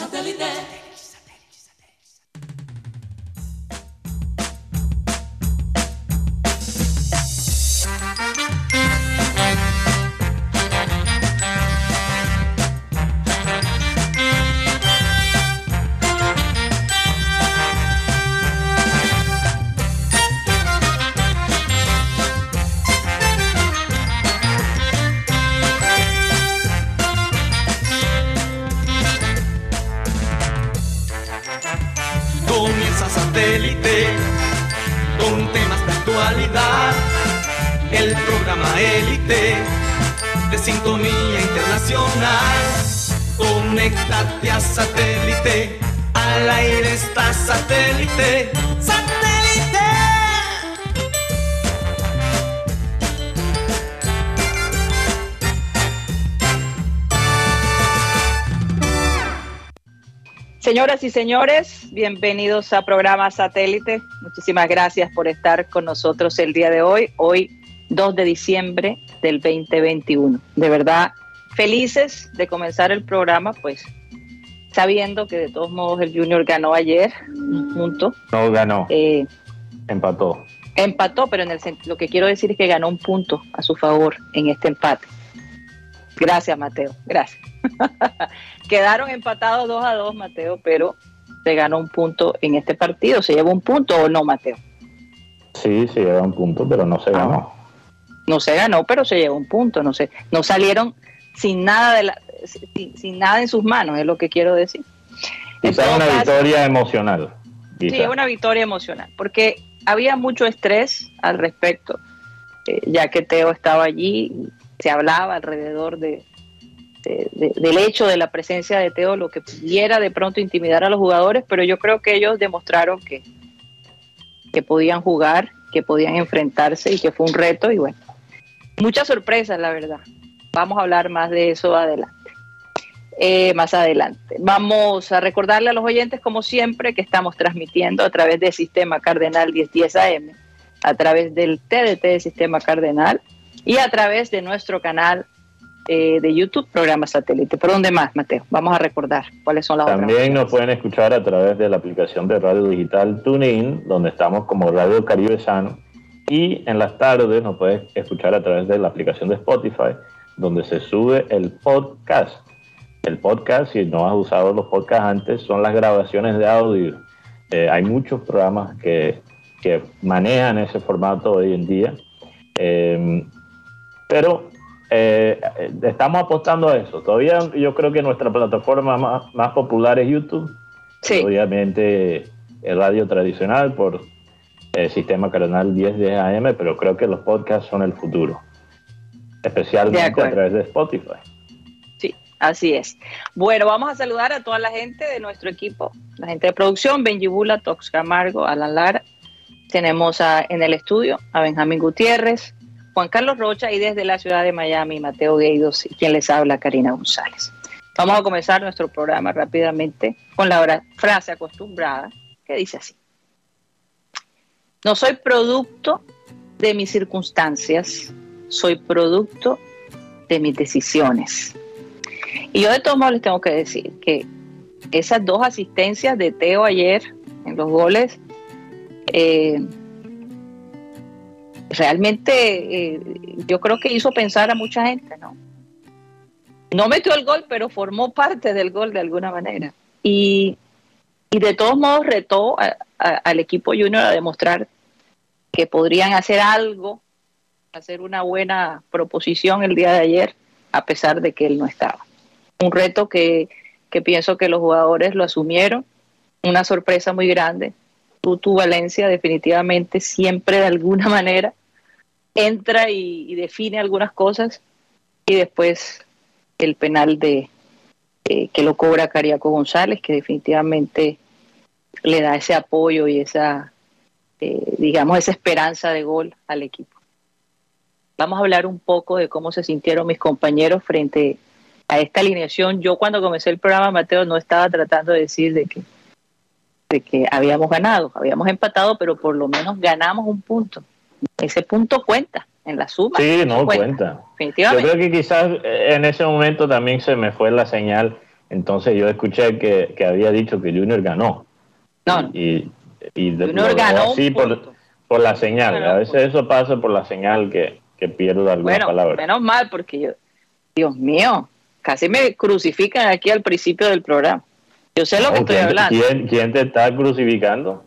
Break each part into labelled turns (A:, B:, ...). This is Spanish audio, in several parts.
A: Satellite. Señoras y señores, bienvenidos a programa Satélite. Muchísimas gracias por estar con nosotros el día de hoy, hoy 2 de diciembre del 2021. De verdad, felices de comenzar el programa, pues sabiendo que de todos modos el Junior ganó ayer un punto.
B: No ganó. Eh, empató.
A: Empató, pero en el lo que quiero decir es que ganó un punto a su favor en este empate. Gracias, Mateo. Gracias. Quedaron empatados 2 a 2, Mateo, pero se ganó un punto en este partido. ¿Se llevó un punto o no, Mateo?
B: Sí, se llevó un punto, pero no se ganó.
A: No se ganó, pero se llevó un punto. No, sé, no salieron sin nada, de la, sin, nada en sus manos, es lo que quiero decir.
B: Quizá una victoria emocional.
A: Sí, una victoria emocional, porque había mucho estrés al respecto, eh, ya que Teo estaba allí, se hablaba alrededor de, del hecho de la presencia de Teo, lo que pudiera de pronto intimidar a los jugadores, pero yo creo que ellos demostraron que, que podían jugar, que podían enfrentarse y que fue un reto y bueno, muchas sorpresas la verdad. Vamos a hablar más de eso adelante. Eh, más adelante. Vamos a recordarle a los oyentes, como siempre, que estamos transmitiendo a través del Sistema Cardenal 1010 AM, a través del TDT del Sistema Cardenal y a través de nuestro canal eh, de YouTube, programa satélite. ¿Por dónde más, Mateo? Vamos a recordar cuáles son las
B: También nos pueden escuchar a través de la aplicación de radio digital TuneIn, donde estamos como Radio Caribe Sano. Y en las tardes nos pueden escuchar a través de la aplicación de Spotify, donde se sube el podcast. El podcast, si no has usado los podcasts antes, son las grabaciones de audio. Eh, hay muchos programas que, que, manejan ese formato hoy en día. Eh, pero eh, estamos apostando a eso. Todavía yo creo que nuestra plataforma más, popular es YouTube. Sí. Obviamente el radio tradicional por el sistema cardenal 10 de AM, pero creo que los podcasts son el futuro. Especialmente a través de Spotify.
A: Sí, así es. Bueno, vamos a saludar a toda la gente de nuestro equipo, la gente de producción, Benji Bula, Tox Camargo, Alan Lara. Tenemos en el estudio a Benjamín Gutiérrez, Juan Carlos Rocha y desde la ciudad de Miami, Mateo Gueidos y quien les habla, Karina González. Vamos a comenzar nuestro programa rápidamente con la frase acostumbrada que dice así. No soy producto de mis circunstancias, soy producto de mis decisiones. Y yo de todos modos les tengo que decir que esas dos asistencias de Teo ayer en los goles, eh, realmente eh, yo creo que hizo pensar a mucha gente, ¿no? No metió el gol, pero formó parte del gol de alguna manera. Y, de todos modos retó al equipo junior a demostrar que podrían hacer algo, hacer una buena proposición el día de ayer, a pesar de que él no estaba. Un reto que, que pienso que los jugadores lo asumieron, una sorpresa muy grande. Tutu Valencia definitivamente siempre de alguna manera entra y, define algunas cosas y después el penal de eh, que lo cobra Cariaco González, que definitivamente le da ese apoyo y esa, eh, digamos, esa esperanza de gol al equipo. Vamos a hablar un poco de cómo se sintieron mis compañeros frente a esta alineación. Yo cuando comencé el programa, Mateo, no estaba tratando de decir de que, de que habíamos ganado, habíamos empatado, pero por lo menos ganamos un punto ese punto cuenta en la suma.
B: Sí, no cuenta. Yo creo que quizás eh, en ese momento también se me fue la señal Entonces yo escuché que, que había dicho que Junior ganó.
A: No.
B: Y, y
A: Junior ganó un
B: por, la señal. A veces eso pasa por la señal que, que pierdo alguna
A: Bueno,
B: palabra.
A: menos mal, porque yo, Dios mío, casi me crucifican aquí al principio del programa. Yo sé lo que estoy
B: ¿quién,
A: hablando.
B: ¿quién, quién te está crucificando?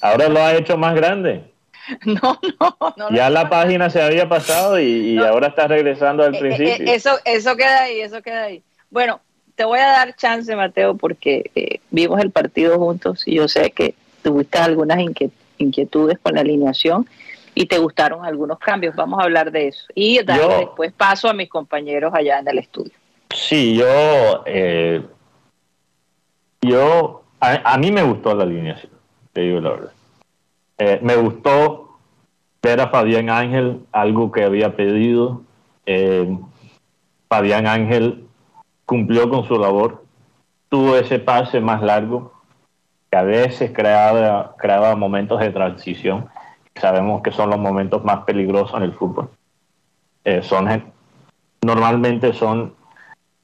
B: Ahora lo ha hecho más grande.
A: No, no, no.
B: Ya la página se había pasado y, y
A: No.
B: ahora está regresando al
A: Eh, eh,
B: principio.
A: eh, eso, eso queda ahí, eso queda ahí. Bueno, te voy a dar chance, Mateo, porque eh, vimos el partido juntos y yo sé que tuviste algunas inquietudes con la alineación y te gustaron algunos cambios. Vamos a hablar de eso. Y darle
B: Yo-
A: después paso a mis compañeros allá en el estudio.
B: Sí, yo, eh, yo, a, a mí me gustó la alineación, te digo la verdad. Eh, me gustó ver a Fabián Ángel, algo que había pedido. Eh, Fabián Ángel cumplió con su labor, tuvo ese pase más largo, que a veces creaba, momentos de transición. Sabemos que son los momentos más peligrosos en el fútbol. Eh, son, normalmente son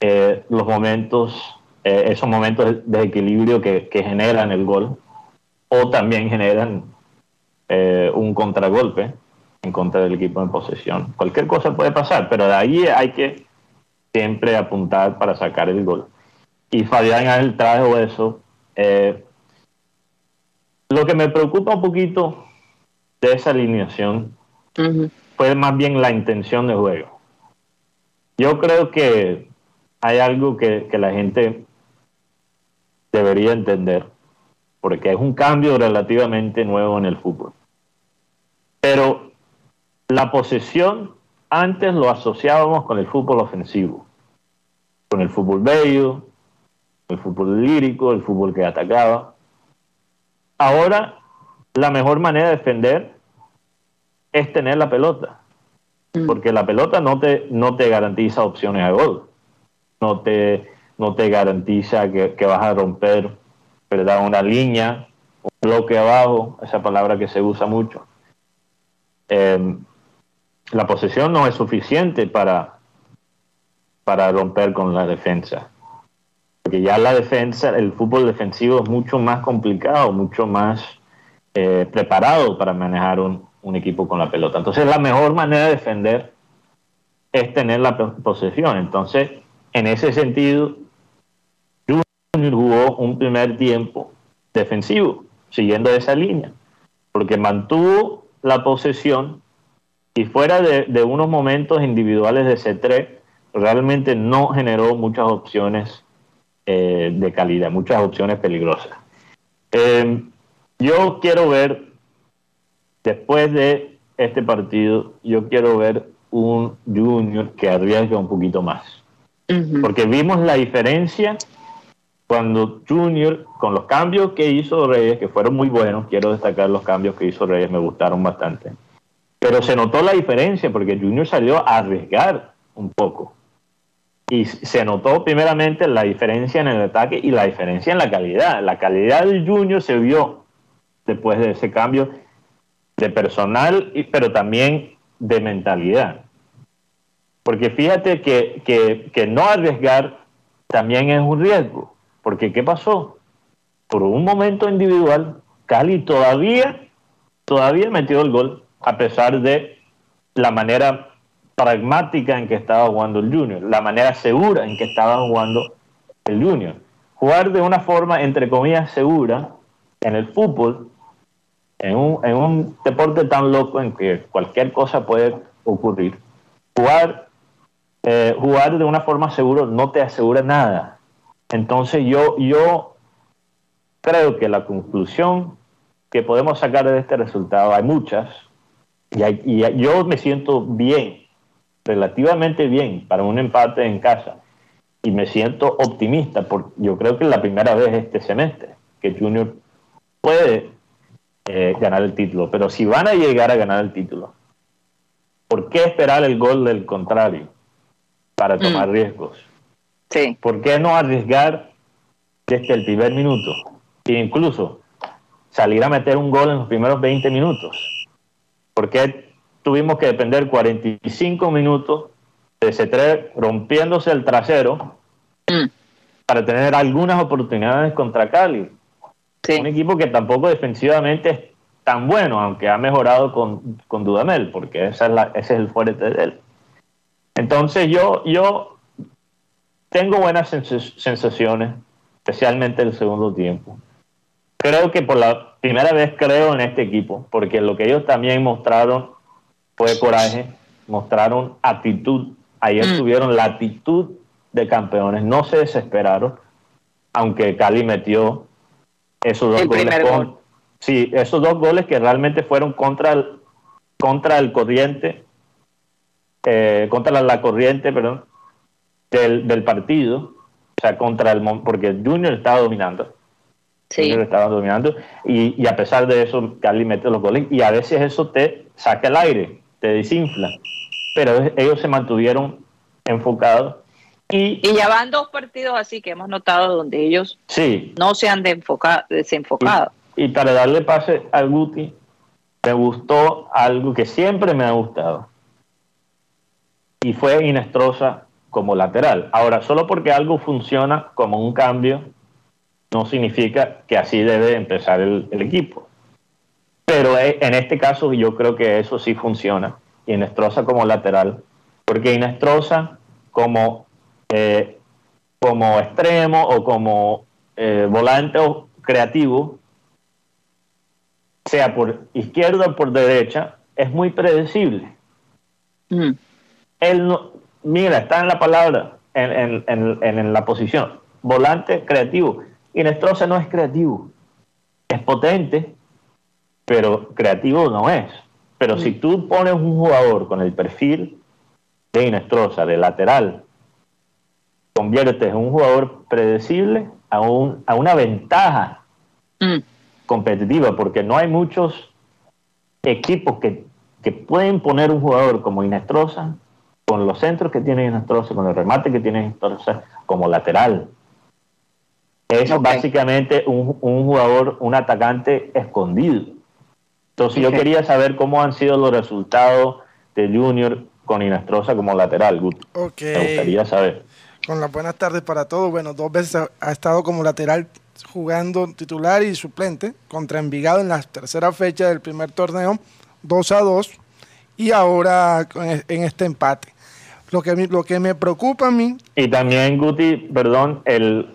B: los momentos, esos momentos de equilibrio que, que generan el gol o también generan eh, un contragolpe en contra del equipo en posesión. Cualquier cosa puede pasar, pero de ahí hay que siempre apuntar para sacar el gol. Y Fabián Ángel trajo eso. Eh, lo que me preocupa un poquito de esa alineación fue más bien la intención de juego. Yo creo que hay algo que, que la gente debería entender, porque es un cambio relativamente nuevo en el fútbol. Pero la posesión antes lo asociábamos con el fútbol ofensivo, con el fútbol bello, el fútbol lírico, el fútbol que atacaba. Ahora la mejor manera de defender es tener la pelota, porque la pelota no te, no te garantiza opciones a gol, no te, no te garantiza que, que vas a romper ¿verdad? una línea, un bloque abajo, esa palabra que se usa mucho. Eh, la posesión no es suficiente para, para romper con la defensa. Porque ya la defensa, el fútbol defensivo es mucho más complicado, mucho más eh, preparado para manejar un, un, equipo con la pelota. Entonces la mejor manera de defender es tener la posesión. Entonces, en ese sentido, Junior jugó un primer tiempo defensivo, siguiendo esa línea, porque mantuvo la posesión y fuera de, de unos momentos individuales de C3, realmente no generó muchas opciones eh, de calidad, muchas opciones peligrosas. Eh, yo quiero ver, después de este partido, yo quiero ver un Junior que arriesga un poquito más. Uh -huh. Porque vimos la diferencia cuando Junior, con los cambios que hizo Reyes, que fueron muy buenos, quiero destacar los cambios que hizo Reyes, me gustaron bastante. Pero se notó la diferencia porque Junior salió a arriesgar un poco. Y se notó primeramente la diferencia en el ataque y la diferencia en la calidad. La calidad del Junior se vio después de ese cambio de personal, pero también de mentalidad. Porque fíjate que, que, que no arriesgar también es un riesgo. Porque ¿qué pasó? Por un momento individual, Cali todavía, todavía metió el gol, a pesar de la manera pragmática en que estaba jugando el Junior, la manera segura en que estaba jugando el Junior. Jugar de una forma, entre comillas, segura en el fútbol, en un, en un deporte tan loco en que cualquier cosa puede ocurrir, jugar, eh, jugar de una forma segura no te asegura nada. Entonces yo, yo creo que la conclusión que podemos sacar de este resultado, hay muchas, y, hay, y yo me siento bien, relativamente bien para un empate en casa, y me siento optimista, porque yo creo que es la primera vez este semestre que Junior puede eh, ganar el título, pero si van a llegar a ganar el título, ¿por qué esperar el gol del contrario para tomar mm. riesgos?
A: Sí.
B: ¿Por qué no arriesgar desde el primer minuto? E incluso salir a meter un gol en los primeros 20 minutos. ¿Por qué tuvimos que depender 45 minutos de ese 3 rompiéndose el trasero
A: mm.
B: para tener algunas oportunidades contra Cali. Un equipo que tampoco defensivamente es tan bueno, aunque ha mejorado con, con Dudamel, porque esa es la, ese es el fuerte de él. Entonces yo, yo tengo buenas sensaciones, especialmente el segundo tiempo. Creo que por la primera vez creo en este equipo, porque lo que ellos también mostraron fue coraje, mostraron actitud. Ayer mm. tuvieron la actitud de campeones, no se desesperaron, aunque Cali metió esos dos goles. Sí, esos dos goles que realmente fueron contra el, contra el corriente, eh, contra la, corriente, perdón, del, del, partido, o sea, contra el porque Junior estaba dominando. Sí. Junior estaba dominando y, y, a pesar de eso, Cali mete los goles y a veces eso te saca el aire, te desinfla. Pero ellos se mantuvieron enfocados y,
A: y, ya van dos partidos así que hemos notado donde ellos sí. no se han de desenfocado.
B: Y, para darle pase al Guti, me gustó algo que siempre me ha gustado. Y fue Inestrosa como lateral. Ahora, solo porque algo funciona como un cambio, no significa que así debe empezar el, el equipo. Pero eh, en este caso yo creo que eso sí funciona. Inestrosa como lateral. Porque Inestrosa como eh, como extremo o como eh, volante o creativo, sea por izquierda o por derecha, es muy predecible. Mm. Él no, mira, está en la palabra, en, en, la posición. Volante creativo. Y Nestroza no es creativo. Es potente, pero creativo no es. Pero si tú pones un jugador con el perfil de Inestrosa, de lateral, conviertes en un jugador predecible a, un, a una ventaja mm. competitiva, porque no hay muchos equipos que, que, pueden poner un jugador como Inestrosa, con los centros que tiene Inestrosa, con el remate que tiene Inestrosa, como lateral. Es básicamente un, un, jugador, un atacante escondido. Entonces yo quería saber cómo han sido los resultados de Junior con Inestrosa como lateral, Me gustaría saber.
C: Con las buenas tardes para todos. Bueno, dos veces ha estado como lateral jugando titular y suplente contra Envigado en la tercera fecha del primer torneo, 2 a 2, y ahora en este empate. Lo que, lo que me preocupa a mí...
B: Y también, Guti, perdón, el,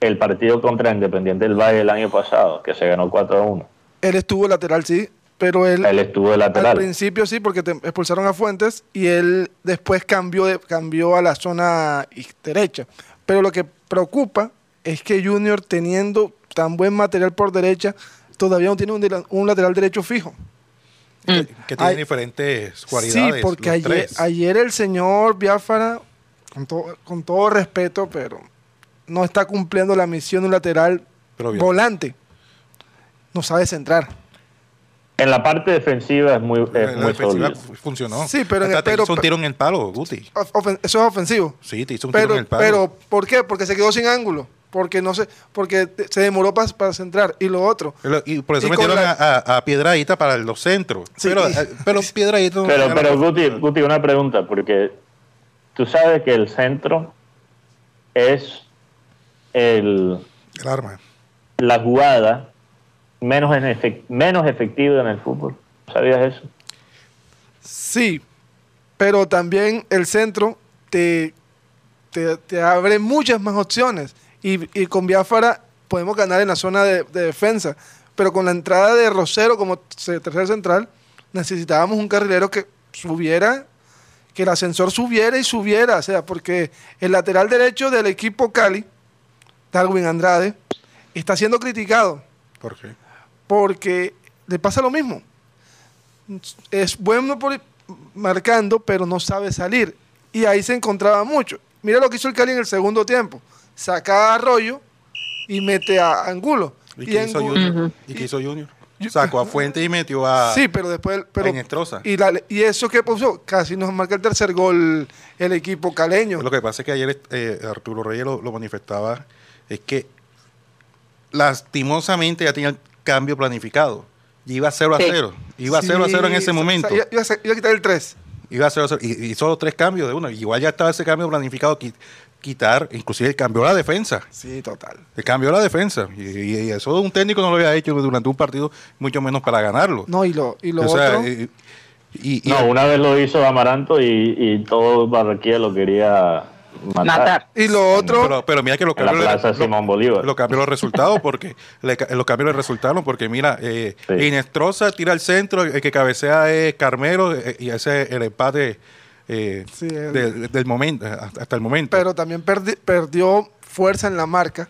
B: el partido contra Independiente del Valle el año pasado, que se ganó 4 a 1.
C: Él estuvo lateral, sí, pero él,
B: él estuvo de lateral.
C: Al principio sí, porque te expulsaron a Fuentes y él después cambió, de, cambió a la zona derecha. Pero lo que preocupa es que Junior, teniendo tan buen material por derecha, todavía no tiene un, lateral derecho fijo.
D: Que, mm. tiene diferentes cualidades.
C: Sí, porque ayer, ayer, el señor Biafara, con, con todo respeto, pero no está cumpliendo la misión de un lateral volante. No sabe centrar.
B: En la parte defensiva es muy,
D: es la defensiva funcionó.
C: Sí, pero,
D: en el, pero te hizo un tiro en el palo, Guti.
C: eso es ofensivo.
D: Sí, te hizo un
C: pero,
D: tiro en el palo.
C: Pero, ¿por qué? Porque se quedó sin ángulo. Porque no sé, porque se demoró para, centrar. Y lo otro.
D: Y por eso metieron a, a, Piedradita para los centros. pero, eh, pero Piedradita.
B: Pero, pero Guti, Guti, una pregunta, porque tú sabes que el centro es el.
D: El arma.
B: La jugada menos, en menos efectivo en el fútbol. ¿Sabías eso?
C: Sí, pero también el centro te, te, abre muchas más opciones. Y, y, con Biafara podemos ganar en la zona de, defensa. Pero con la entrada de Rosero como tercer central, necesitábamos un carrilero que subiera, que el ascensor subiera y subiera. O sea, porque el lateral derecho del equipo Cali, Darwin Andrade, está siendo criticado.
D: ¿Por qué?
C: porque le pasa lo mismo. Es bueno por marcando, pero no sabe salir. Y ahí se encontraba mucho. Mira lo que hizo el Cali en el segundo tiempo. Saca a Arroyo y mete a Angulo.
D: ¿Y, qué, hizo Junior? ¿Y qué hizo Junior? Sacó a Fuente y metió a.
C: Sí, pero después. Pero,
D: y,
C: y eso que puso, casi nos marca el tercer gol el equipo caleño.
D: Lo que pasa es que ayer eh, Arturo Reyes lo, manifestaba, es que lastimosamente ya tenía cambio planificado. Y iba a 0 a 0. Iba a 0 a 0 en ese momento.
C: iba, a, quitar el 3.
D: Iba a 0 a 0. Y hizo tres cambios de uno. Igual ya estaba ese cambio planificado. Quitar, inclusive cambió la defensa.
C: Sí, total.
D: Cambió la defensa. Y, y eso un técnico no lo había hecho durante un partido, mucho menos para ganarlo.
C: No, y lo, y lo
D: O sea,
C: otro,
D: y- y- y-
B: No, una vez lo hizo Amaranto y, y todo Barranquilla lo quería matar.
A: Matar.
C: y lo otro,
D: pero, pero mira que lo
B: En la
D: cambió,
B: plaza
D: lo-
B: Simón Bolívar.
D: lo cambió los resultados porque le, ca- los resultaron porque mira eh,
B: Sí.
D: Inestrosa tira al centro el que cabecea es Carmelo eh, y ese es el empate eh,
C: Sí, el-
D: de- del momento hasta el momento
C: pero también perdi- perdió fuerza en la marca.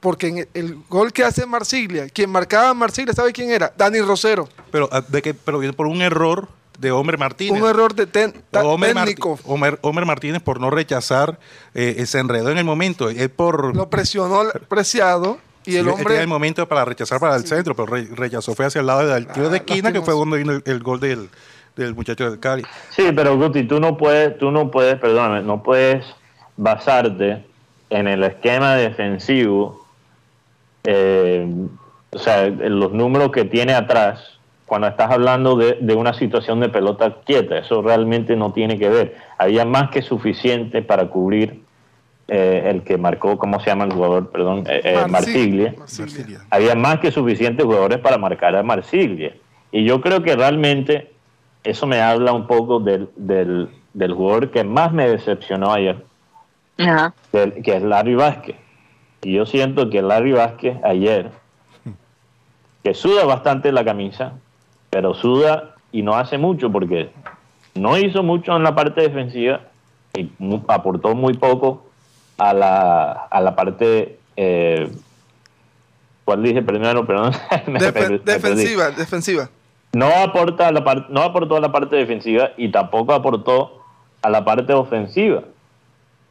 C: Porque en el, el gol que hace Marsiglia, quien marcaba a Marsiglia, ¿sabe quién era? Dani Rosero.
D: pero ah, de que pero viene por un error de Homer Martínez
C: Un error de ten- ta-
D: Homer, Martí-
C: técnico.
D: Homer- Homer Martínez por no rechazar eh, se enredó en el momento él por
C: Lo presionó el preciado y
D: Sí,
C: el
D: él
C: hombre
D: tenía el momento para rechazar para el centro, pero re- rechazó fue hacia el lado del tiro de
C: Ah,
D: esquina, que fue donde vino el, el gol del, del muchacho del Cali.
B: Sí, pero Guti, tú no puedes, tú no puedes, perdóname, no puedes basarte en el esquema defensivo, eh, o sea, en los números que tiene atrás, cuando estás hablando de, de una situación de pelota quieta. Eso realmente no tiene que ver. Había más que suficiente para cubrir eh, el que marcó, ¿cómo se llama el jugador? Perdón, eh, eh, Marsiglia.
C: Marsiglia.
B: había más que suficientes jugadores para marcar a Marsiglia. Y yo creo que realmente eso me habla un poco del, del, del jugador que más me decepcionó ayer,
A: Ajá.
B: del- que es Larry Vázquez. Y yo siento que Larry Vázquez ayer, que suda bastante la camisa, pero suda y no hace mucho porque no hizo mucho en la parte defensiva y aportó muy poco a la, a la parte... Eh, ¿Cuál dije primero? Perdón. me me
C: defensiva, defensiva.
B: No aporta a la par- no aportó a la parte defensiva y tampoco aportó a la parte ofensiva.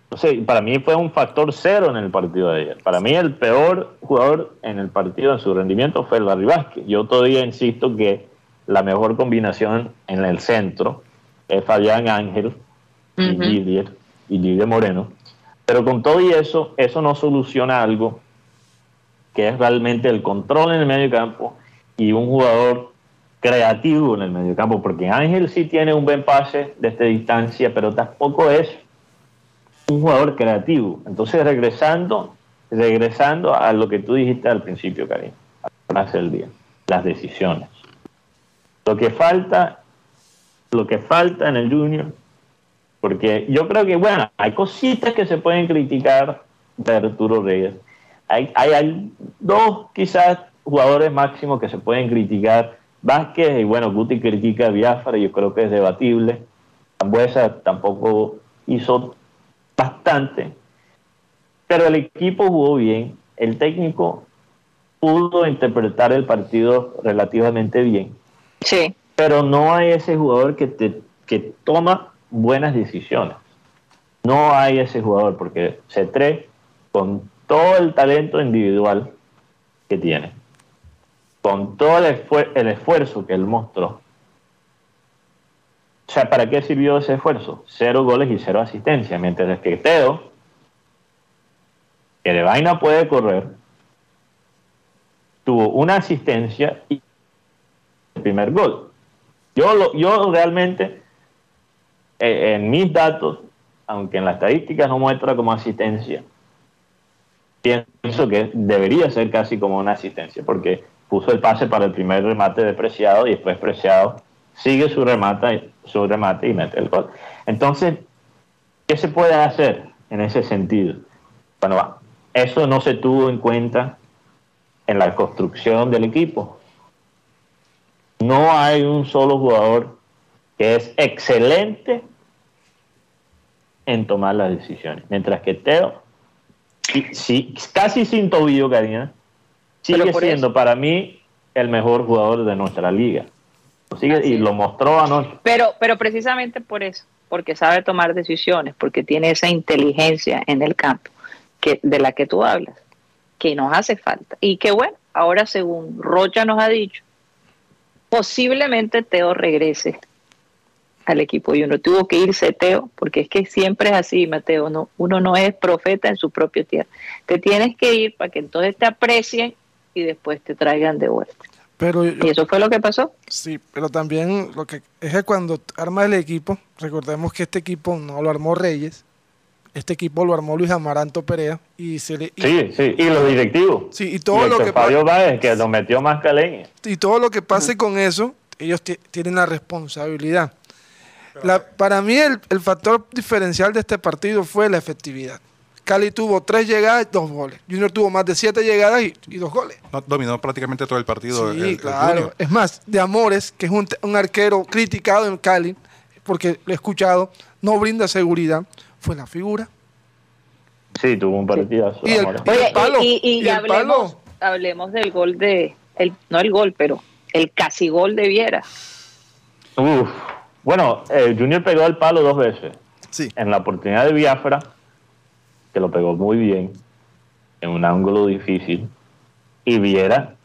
B: Entonces, para mí fue un factor cero en el partido de ayer. Para mí el peor jugador en el partido en su rendimiento fue Larry Vázquez. Yo todavía insisto que la mejor combinación en el centro es Fabián Ángel y
A: Ujú.
B: Didier y Didier Moreno. Pero con todo y eso, eso no soluciona algo que es realmente el control en el medio campo y un jugador creativo en el medio campo, porque Ángel sí tiene un buen pase desde distancia, pero tampoco es un jugador creativo. Entonces, regresando, regresando a lo que tú dijiste al principio, Karim, frase del día, las decisiones. Lo que falta, lo que falta en el Junior, porque yo creo que, bueno, hay cositas que se pueden criticar de Arturo Reyes. Hay, hay, hay dos quizás jugadores máximos que se pueden criticar. Vázquez y bueno, Guti critica a Biafra, yo creo que es debatible. Zambuesa tampoco hizo bastante, pero el equipo jugó bien, el técnico pudo interpretar el partido relativamente bien,
A: Sí.
B: pero no hay ese jugador que, te, que toma buenas decisiones. No hay ese jugador porque C3, con todo el talento individual que tiene, con todo el, esfuer- el esfuerzo que él mostró, o sea, ¿para qué sirvió ese esfuerzo? Cero goles y cero asistencia, mientras que Teo, que de vaina puede correr, tuvo una asistencia y el primer gol. Yo, lo, yo realmente, eh, en mis datos, aunque en la estadística no muestra como asistencia, pienso que debería ser casi como una asistencia, porque puso el pase para el primer remate de Preciado y después Preciado sigue su remate, su remate y mete el gol. Entonces, ¿qué se puede hacer en ese sentido? Bueno, eso no se tuvo en cuenta en la construcción del equipo. No hay un solo jugador que es excelente en tomar las decisiones. Mientras que Teo, casi sin tobillo, Karina, sigue siendo
A: eso-
B: para mí el mejor jugador de nuestra liga. Lo sigue-
A: Así
B: y lo mostró anoche.
A: Pero, pero precisamente por eso, porque sabe tomar decisiones, porque tiene esa inteligencia en el campo que, de la que tú hablas, que nos hace falta. Y que bueno, ahora según Rocha nos ha dicho, posiblemente Teo regrese al equipo y uno tuvo que irse Teo, porque es que siempre es así, Mateo, no, uno no es profeta en su propio tierra. Te tienes que ir para que entonces te aprecien y después te traigan de vuelta.
C: Pero yo-
A: Y eso fue lo que pasó.
C: Sí, pero también lo que es que cuando armas el equipo, recordemos que este equipo no lo armó Reyes, este equipo lo armó Luis Amaranto Perea y se le y-
B: Sí, sí, y los directivos.
C: Sí, y todo lo que
B: Fabio Báez, que lo metió más caleña.
C: y todo lo que pase con eso, ellos ti- tienen la responsabilidad. La- para mí el, el factor diferencial de este partido fue la efectividad. Cali tuvo tres llegadas y dos goles. Junior tuvo más de siete llegadas y, y dos goles.
D: No, dominó prácticamente todo el partido.
C: Sí,
D: el- el
C: claro.
D: Junior.
C: Es más, de Amores, que es un, un arquero criticado en Cali, porque lo he escuchado, no brinda seguridad, fue la figura.
B: Sí, tuvo un partidazo.
C: Y el-
B: Amores.
C: y
A: Oye,
C: palo,
A: y, hablemos,
C: palo.
A: hablemos del gol de, el, no el gol, pero el casi gol de Viera.
B: Uf. Bueno, eh, Junior pegó el palo dos veces.
C: Sí.
B: En la oportunidad de Biafra, que lo pegó muy bien, en un ángulo difícil, y Viera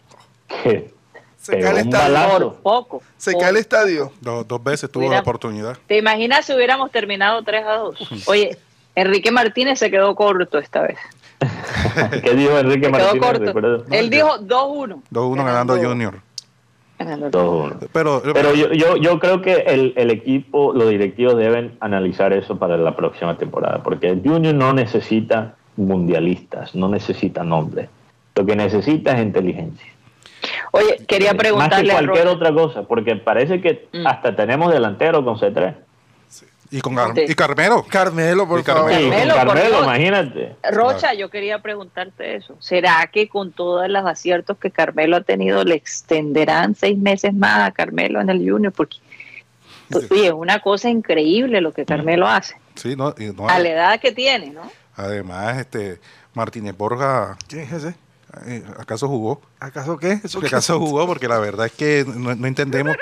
B: que
C: Se
B: pegó
C: cae el
B: un
C: estadio.
B: balazo.
A: Por poco.
C: Se cae el estadio.
D: Dos, dos veces tuvo
A: Mira.
D: la oportunidad.
A: ¿Te imaginas si hubiéramos terminado 3 a 2? Oye, Enrique Martínez se quedó corto esta vez.
B: ¿Qué dijo Enrique
A: Se quedó
B: Martínez?
A: corto.
B: ¿Recuerdas?
A: Él dijo 2-1.
D: 2-1 ganando Junior.
A: Ganando.
B: 2-1.
D: Pero,
B: Pero yo, yo, yo creo que el, el equipo, los directivos deben analizar eso para la próxima temporada, porque el Junior no necesita mundialistas, no necesita nombres. Lo que necesita es inteligencia.
A: Oye, quería
B: Más que
A: preguntarle a
B: cualquier otra cosa, porque parece que
A: Mm.
B: hasta tenemos delantero con C3.
D: Y con
A: Sí.
D: y Carmelo.
C: Carmelo, por
D: Y
C: favor.
D: Carmelo.
B: Sí,
A: Carmelo, por
B: imagínate.
A: Rocha, yo quería preguntarte eso. ¿Será que con todos los aciertos que Carmelo ha tenido le extenderán seis meses más a Carmelo en el Junior? Porque, oye, es una cosa increíble lo que Carmelo hace.
D: Sí, no, y no,
A: A la edad que tiene, ¿no?
D: además, este Martínez Borja,
C: ¿Quién es ese?
D: eh, ¿acaso jugó?
C: ¿Acaso qué?
D: ¿Acaso jugó? Porque la verdad es que no, no entendemos.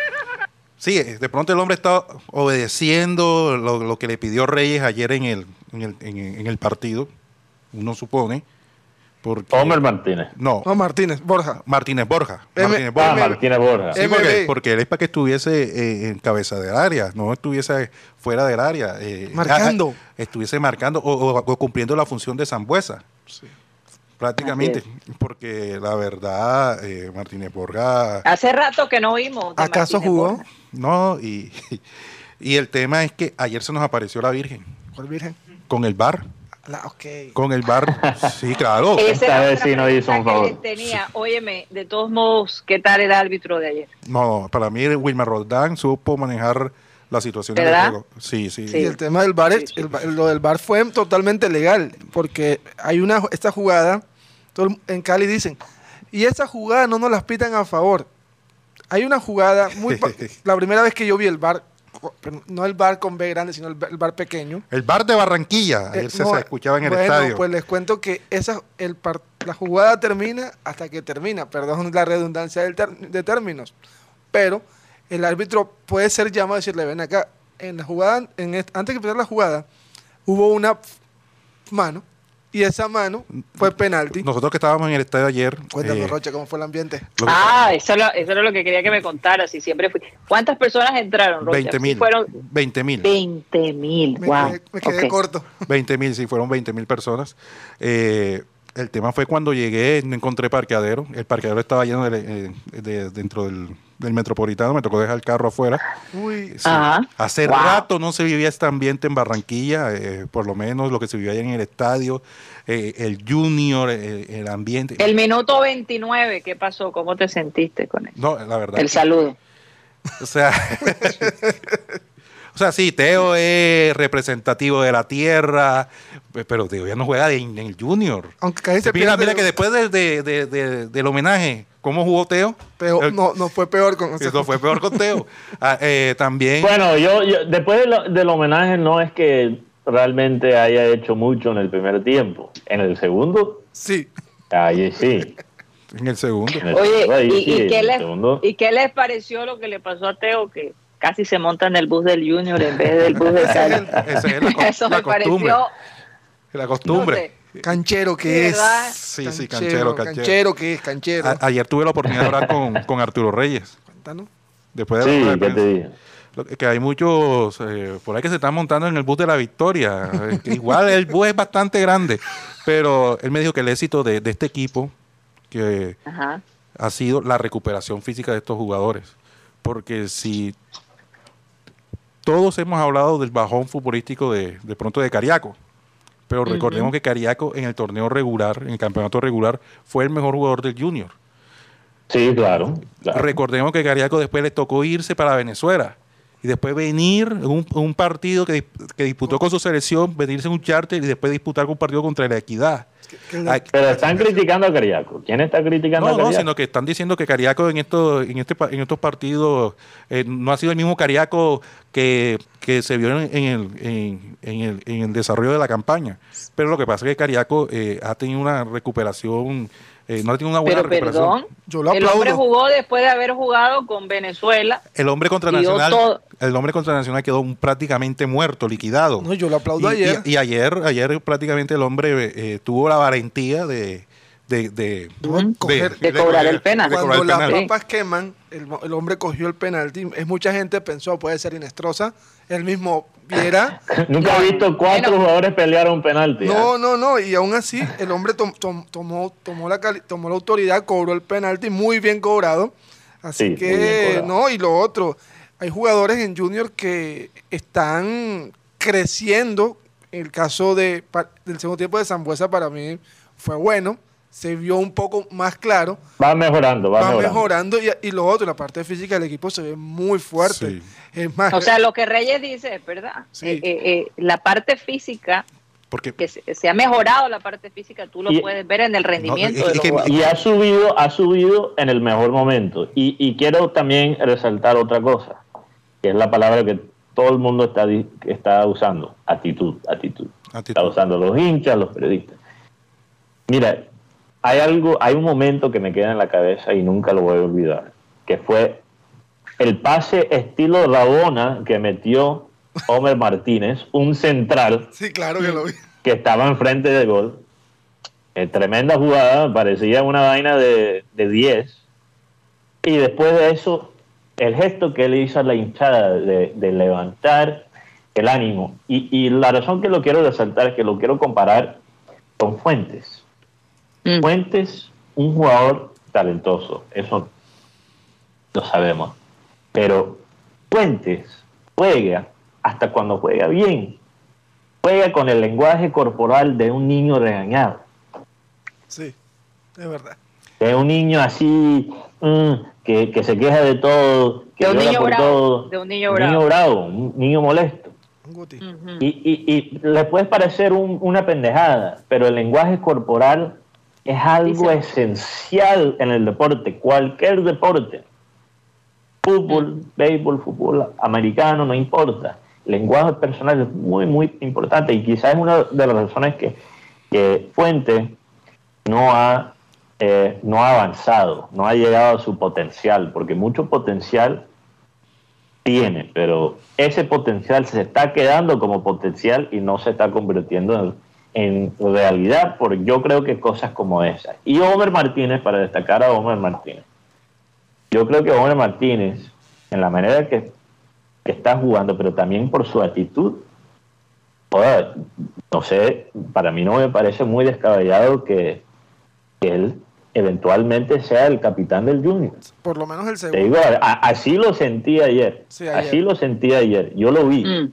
D: Sí, eh, de pronto el hombre está obedeciendo lo, lo que le pidió Reyes ayer en el, en el, en, en el partido, uno supone. Porque,
B: Homer Martínez.
D: No,
C: No, Martínez, Borja.
D: Martínez Borja.
C: M-
D: Martínez
B: Ah,
D: Borja.
B: Martínez Borja.
D: Sí, porque, porque él es para que estuviese eh, en cabeza del área, no estuviese fuera del área. eh,
C: Marcando.
D: estuviese marcando o, o- o cumpliendo la función de Zambuesa. Prácticamente. Porque la verdad, eh, Martínez Borja.
A: Hace rato que no vimos. de
C: ¿Acaso
A: Martínez
C: jugó?
A: Borja.
D: No, y, y el tema es que ayer se nos apareció la Virgen
C: ¿Cuál virgen?
D: con el bar.
C: La, ok.
D: Con el bar. Sí, claro.
B: Esta vez sí no hizo un favor.
A: tenía. Óyeme, de todos modos, ¿qué tal el árbitro de ayer?
D: No, para mí Wilmar Roldán supo manejar la situación del
A: ¿Verdad?
D: juego. Sí, sí.
A: Sí.
C: Y el tema del bar, es-
A: Sí, sí,
C: el va- lo del bar fue totalmente legal, porque hay una esta jugada, el- en Cali dicen, y esa jugada no nos las pitan a favor. Hay una jugada muy la primera vez que yo vi el bar, no el bar con B grande, sino el, ba- el bar pequeño.
D: El bar de Barranquilla. Ayer
C: Eh,
D: se,
C: no,
D: se escuchaba en el
C: bueno,
D: estadio.
C: pues les cuento que esa el par- la jugada termina hasta que termina, perdón la redundancia del ter- de términos, pero el árbitro puede ser llamado y decirle, ven acá, en la jugada, en antes de empezar la jugada, hubo una mano y esa mano fue penalti.
D: Nosotros que estábamos en el estadio ayer.
C: Cuéntame,
D: eh,
C: Rocha, cómo fue el ambiente.
A: Ah, eso, lo- eso era lo que quería que me contaras. Y siempre fui. ¿Cuántas personas entraron, Rocha?
D: 20 mil.
A: Sí Fueron
D: 20 mil.
A: 20 mil.
C: Me
A: Wow.
C: quedé, me quedé corto.
D: 20 mil, sí, fueron 20 mil personas. Eh, el tema fue cuando llegué, no encontré parqueadero. El parqueadero estaba lleno de, eh, de- dentro del, del metropolitano. Me tocó dejar el carro afuera.
C: Uy,
D: Sí.
A: Ajá.
D: Hace
A: Wow.
D: rato no se vivía este ambiente en Barranquilla, eh, por lo menos lo que se vivía allá en el estadio, eh, el junior, eh, el ambiente.
A: El minuto 29, ¿qué pasó? ¿Cómo te sentiste con él?
D: no, la verdad.
A: El saludo.
D: O sea, o sea, sí, Teo es representativo de la tierra, pe- pero Teo ya no juega en, el Junior.
C: aunque
D: Mira, mira que después de- de- de- de- del homenaje, ¿cómo jugó Teo?
C: pero
D: El-
C: no, no fue peor con
D: Eso fue peor con Teo. Ah, eh, también,
B: Bueno, yo, yo- después de lo- del homenaje no es que realmente haya hecho mucho en el primer tiempo. En el segundo,
C: Sí,
B: ahí sí.
D: en el segundo.
B: En el
A: Oye,
B: ahí
A: ¿y,
B: sí,
A: y
B: en
A: qué les,
B: segundo.
A: ¿y qué les pareció lo que le pasó a Teo? Que casi se monta en el bus del Junior en vez del bus de Cali.
D: Esa es la, co-
A: Eso
D: la
A: me
D: costumbre.
A: pareció.
D: La
A: no
D: costumbre.
A: sé,
C: canchero que
A: ¿De
C: es.
A: verdad?
D: Sí, sí, canchero, canchero.
C: Canchero que es, canchero.
D: A- ayer tuve la oportunidad de hablar con, con Arturo Reyes.
C: Cuéntanos.
D: Después de la
B: Sí,
D: rueda de
B: ¿qué te
D: prensa.
B: dije?
D: Lo que- hay muchos eh, por ahí que se están montando en el bus de la victoria. Eh, igual el bus es bastante grande, pero él me dijo que el éxito de, de este equipo que
A: Ajá.
D: ha sido la recuperación física de estos jugadores. Porque si todos hemos hablado del bajón futbolístico de, de pronto de Cariaco, Pero recordemos que Cariaco en el torneo regular, en el campeonato regular, fue el mejor jugador del Junior.
B: Sí, claro. claro.
D: Recordemos que Cariaco después le tocó irse para Venezuela y después venir un, un partido que, que, disputó con su selección, venirse en un charter y después disputar un partido contra la Equidad.
B: Pero están criticando a Cariaco. ¿Quién está criticando
D: no,
B: a Cariaco?
D: No, sino que están diciendo que Cariaco en estos, en este, en estos partidos eh, no ha sido el mismo Cariaco que, que se vio en, en, el, en, en, el, en el desarrollo de la campaña. Pero lo que pasa es que Cariaco eh, ha tenido una recuperación eh, no tiene una buena
A: Pero
D: recuperación.
A: perdón, Yo lo el hombre jugó después de haber jugado con Venezuela.
D: El hombre contra Nacional, todo. El hombre contra Nacional quedó un, prácticamente muerto, liquidado.
C: No, yo lo aplaudo
D: y,
C: ayer.
D: Y, y, ayer, ayer prácticamente el hombre eh, tuvo la valentía de de, de,
A: de, coger, de, de cobrar el penal.
C: Cuando
A: el
C: las
A: penal.
C: papas queman, el, el, hombre cogió el penalti. Es mucha gente pensó puede ser Inestrosa. Él mismo viera.
B: Nunca he visto cuatro bueno, jugadores pelear un penalti.
C: No, no, no. Y aún así, el hombre tom, tom, tomó, tomó, la, tomó la autoridad, cobró el penalti muy bien cobrado. Así
B: Sí,
C: que, no, y lo otro. Hay jugadores en Junior que están creciendo. El caso de, del segundo tiempo de Zambuesa para mí fue bueno se vio un poco más claro.
B: Va mejorando, va,
C: va
B: mejorando.
C: mejorando. y, y, lo otro, la parte física del equipo se ve muy fuerte.
D: Sí.
C: Es más,
A: o sea, lo que Reyes dice es verdad.
C: Sí.
A: Eh, eh, eh, la parte física,
D: Porque,
A: que se, se, ha mejorado la parte física, tú lo
B: Y-
A: puedes ver en el rendimiento
D: No,
A: de
D: es
A: los
D: que-
A: jugadores.
B: Y ha subido, ha subido en el mejor momento. Y, y quiero también resaltar otra cosa, que es la palabra que todo el mundo está, está usando, actitud, actitud.
D: Actitud.
B: Está usando los hinchas, los periodistas. Mira, hay algo, hay un momento que me queda en la cabeza y nunca lo voy a olvidar, que fue el pase estilo Rabona que metió Homer Martínez, un central
C: sí, claro que lo vi.
B: que estaba enfrente del gol. Eh, tremenda jugada, parecía una vaina de, de 10. Y después de eso, el gesto que él hizo a la hinchada de, de levantar el ánimo. Y, y la razón que lo quiero resaltar es que lo quiero comparar con Fuentes.
A: Mm.
B: Fuentes, un jugador talentoso, eso lo sabemos. Pero Fuentes juega hasta cuando juega bien. Juega con el lenguaje corporal de un niño regañado.
C: Sí, es verdad.
B: De un niño así, mm, que, que se queja de todo, que
A: De un niño
B: por
A: bravo,
B: todo.
A: de un niño
B: un
A: bravo.
B: niño bravo, un niño molesto.
C: Un Guti.
A: Ujú.
B: Y, y, y le puede parecer un- una pendejada, pero el lenguaje corporal es algo
A: Dice-
B: esencial en el deporte, cualquier deporte. Fútbol, béisbol, fútbol americano, no importa. El lenguaje personal es muy, muy importante y quizás es una de las razones que, que Fuente no ha, eh, no ha avanzado, no ha llegado a su potencial, porque mucho potencial tiene, pero ese potencial se está quedando como potencial y no se está convirtiendo en, realidad por yo creo que cosas como esas. Y Homer Martínez, para destacar a Homer Martínez, yo creo que Homer Martínez, en la manera que, que está jugando, pero también por su actitud, no sé, para mí no me parece muy descabellado que él eventualmente sea el capitán del Junior.
C: Por lo menos el
B: Te
C: segundo.
B: digo, a- así lo sentí ayer.
C: Sí, ayer.
B: Así lo sentí ayer. Yo lo vi.
A: Mm.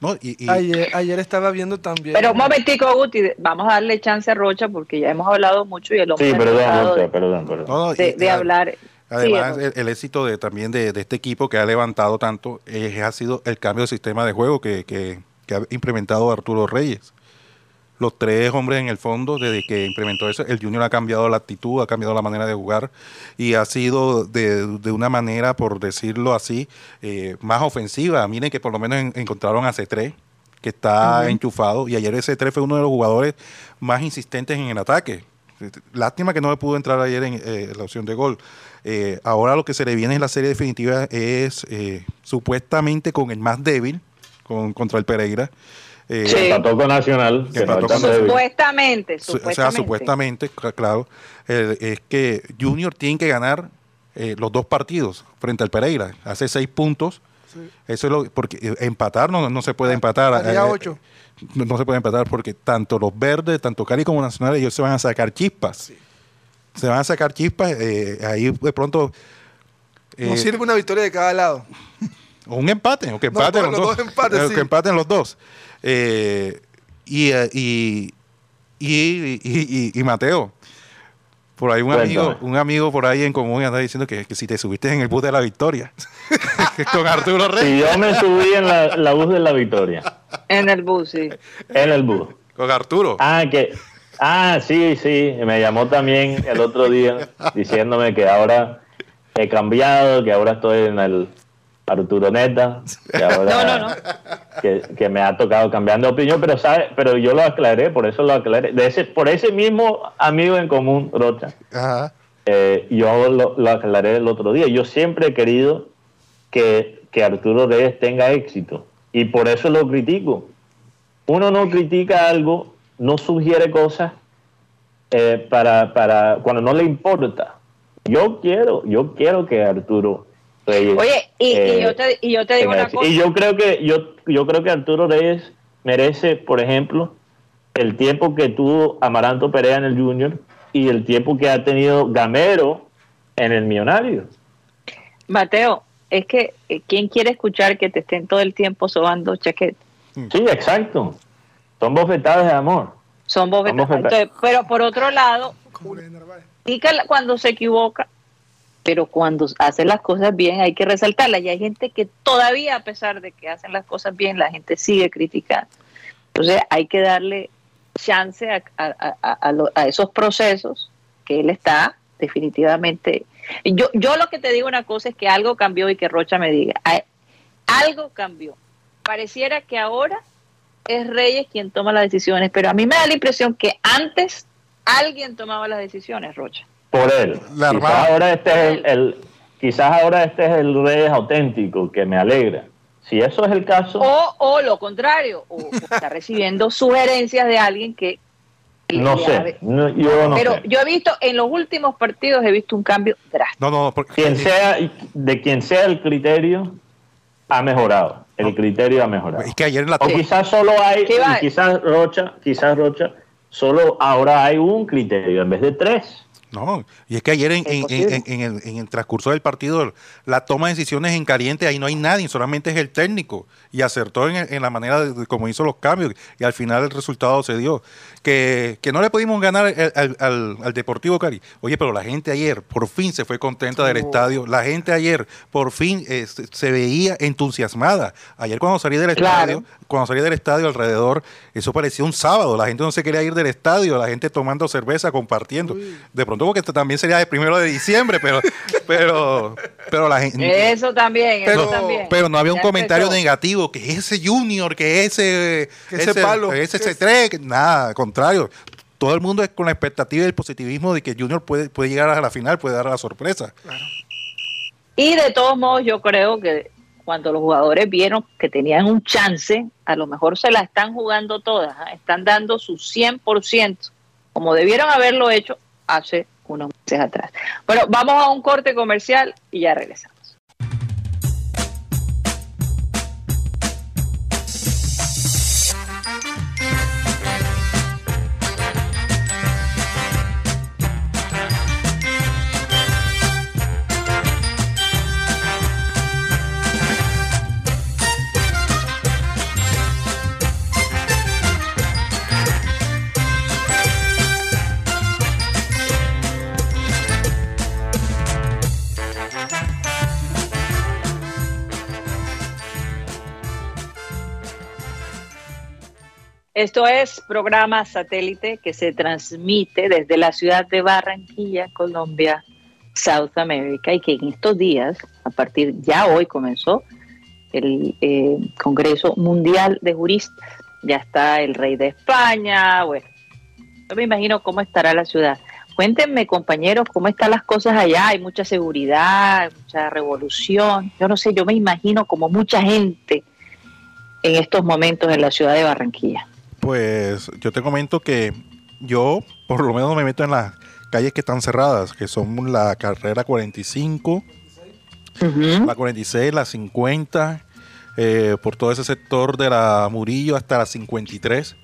D: no, y, y-
C: Ayer, ayer estaba viendo también.
A: Pero un momentico, Guti, vamos a darle chance a Rocha porque ya hemos hablado mucho y el hombre
B: Sí, perdón, Rocha,
A: de,
B: perdón, perdón.
D: no, no,
A: de-
D: y-
A: de hablar.
D: Además,
A: Sí,
D: el, el éxito de, también de, de este equipo que ha levantado tanto eh, ha sido el cambio de sistema de juego que, que- que ha implementado Arturo Reyes. Los tres hombres en el fondo, desde que implementó eso, el Junior ha cambiado la actitud, ha cambiado la manera de jugar y ha sido de, de una manera, por decirlo así, eh, más ofensiva. Miren que por lo menos en- encontraron a C3, que está enchufado, y ayer ese C3 fue uno de los jugadores más insistentes en el ataque. Lástima que no le pudo entrar ayer en eh, la opción de gol. Eh, ahora lo que se le viene en la serie definitiva es eh, supuestamente con el más débil, con, contra el Pereira. Eh,
A: Sí.
B: Empató con Nacional.
D: Que
B: no.
A: Supuestamente,
D: su-
A: supuestamente.
D: O sea, supuestamente, cl- claro, eh, es que Junior tiene que ganar eh, los dos partidos frente al Pereira. Hace seis puntos.
C: Sí.
D: Eso es lo porque eh, empatar no, no se puede empatar.
C: Haría
D: eh,
C: ocho.
D: no, no se puede empatar porque tanto los verdes, tanto Cali como Nacional, ellos se van a sacar chispas. Se van a sacar chispas. eh, ahí de pronto. eh,
C: Nos sirve una victoria de cada lado.
D: o un empate, o que
C: No,
D: empaten
C: no,
D: los
C: los
D: dos.
C: dos empates,
D: Eh,
C: sí.
D: Que empaten los dos. Eh, Y, eh, y, y, y- y- y Mateo, por ahí un
B: Cuéntame.
D: amigo, un amigo por ahí en común anda diciendo que, que si te subiste en el bus de la victoria con Arturo Reyes.
B: Si yo me subí en la, la bus de la victoria,
A: En el bus, sí.
B: en el bus.
D: Con Arturo.
B: Ah, que. Ah, sí, sí. Me llamó también el otro día diciéndome que ahora he cambiado, que ahora estoy en el Arturo Neta. Que ahora,
A: No, no, no.
B: Que, que me ha tocado cambiar de opinión, pero sabe, pero yo lo aclaré, por eso lo aclaré. De ese, por ese mismo amigo en común, Rocha,
D: Ajá.
B: eh, yo lo, lo aclaré el otro día. Yo siempre he querido que, que Arturo Reyes tenga éxito y por eso lo critico. Uno no critica algo, no sugiere cosas eh, para, para cuando no le importa. Yo quiero, yo quiero que Arturo Reyes.
A: Oye, y, y
B: eh,
A: yo, te, y yo te digo una cosa.
B: Y yo creo que yo, yo creo que Arturo Reyes merece, por ejemplo, el tiempo que tuvo Amaranto Perea en el Junior y el tiempo que ha tenido Gamero en el Millonario.
A: Mateo, es que eh, ¿quién quiere escuchar que te estén todo el tiempo sobando chaqueta?
B: Sí, exacto. Son bofetadas de amor.
A: Son bofetadas.
B: Son bofetadas.
A: Entonces, pero por otro lado, cuando se equivoca, pero cuando hace las cosas bien hay que resaltarlas. Y hay gente que todavía, a pesar de que hacen las cosas bien, la gente sigue criticando. Entonces hay que darle chance a, lo- a esos procesos que él está definitivamente. Yo, yo lo que te digo una cosa es que algo cambió y que Rocha me diga, "Ay, algo cambió. Pareciera que ahora es Reyes quien toma las decisiones, pero a mí me da la impresión que antes alguien tomaba las decisiones, Rocha.
B: Por él.
D: La
B: quizás ahora este es el, el- quizás ahora este es el Reyes auténtico que me alegra. Si eso es el caso,
A: O, o lo contrario, o, o está recibiendo sugerencias de alguien que...
B: no sé. No, yo no
A: pero
B: sé.
A: yo he visto, en los últimos partidos he visto un cambio drástico.
D: No, no, porque,
B: Quien sea, de quien sea el criterio, ha mejorado. El criterio ha mejorado.
D: es que ayer en la
B: O quizás solo hay, quizás Rocha, quizás Rocha, solo ahora hay un criterio en vez de tres.
D: No, y es que ayer en,
A: Es
D: en-
A: posible.
D: en- en el, transcurso del partido, la toma de decisiones en caliente, ahí no hay nadie, solamente es el técnico. Y acertó en, en la manera de, de cómo hizo los cambios. Y al final el resultado se dio. Que, que no le pudimos ganar al, al- al- al Deportivo Cari. Oye, pero la gente ayer por fin se fue contenta del estadio. La gente ayer por fin eh, se, se veía entusiasmada. Ayer cuando salí del
A: Claro.
D: estadio, cuando salí del estadio alrededor, eso parecía un sábado. La gente no se quería ir del estadio, la gente tomando cerveza, compartiendo. De pronto, porque esto también sería de primero de diciembre, pero, pero, pero la gente.
A: Eso también,
D: Pero,
A: eso también.
D: pero no había un
A: Ya
D: comentario
A: empezó.
D: negativo, que ese Junior, que ese,
C: Que ese palo.
D: ese C3, que nada, al contrario. Todo el mundo es con la expectativa y el positivismo de que Junior puede, puede llegar a la final, puede dar la sorpresa.
A: Y de todos modos, yo creo que cuando los jugadores vieron que tenían un chance, a lo mejor se la están jugando todas, ¿ah? están dando su 100%, como debieron haberlo hecho hace unos meses atrás. Bueno, vamos a un corte comercial y ya regresamos. Esto es programa satélite que se transmite desde la ciudad de Barranquilla, Colombia, South America, y que en estos días, a partir ya hoy comenzó el eh, Congreso Mundial de Juristas. Ya está el rey de España, bueno, yo me imagino cómo estará la ciudad. Cuéntenme, compañeros, cómo están las cosas allá. Hay mucha seguridad, mucha revolución. Yo no sé, yo me imagino como mucha gente en estos momentos en la ciudad de Barranquilla.
D: Pues yo te comento que yo por lo menos me meto en las calles que están cerradas, que son la carrera 45,
A: Ujú.
D: la 46, la 50, eh, por todo ese sector de la Murillo hasta la 53.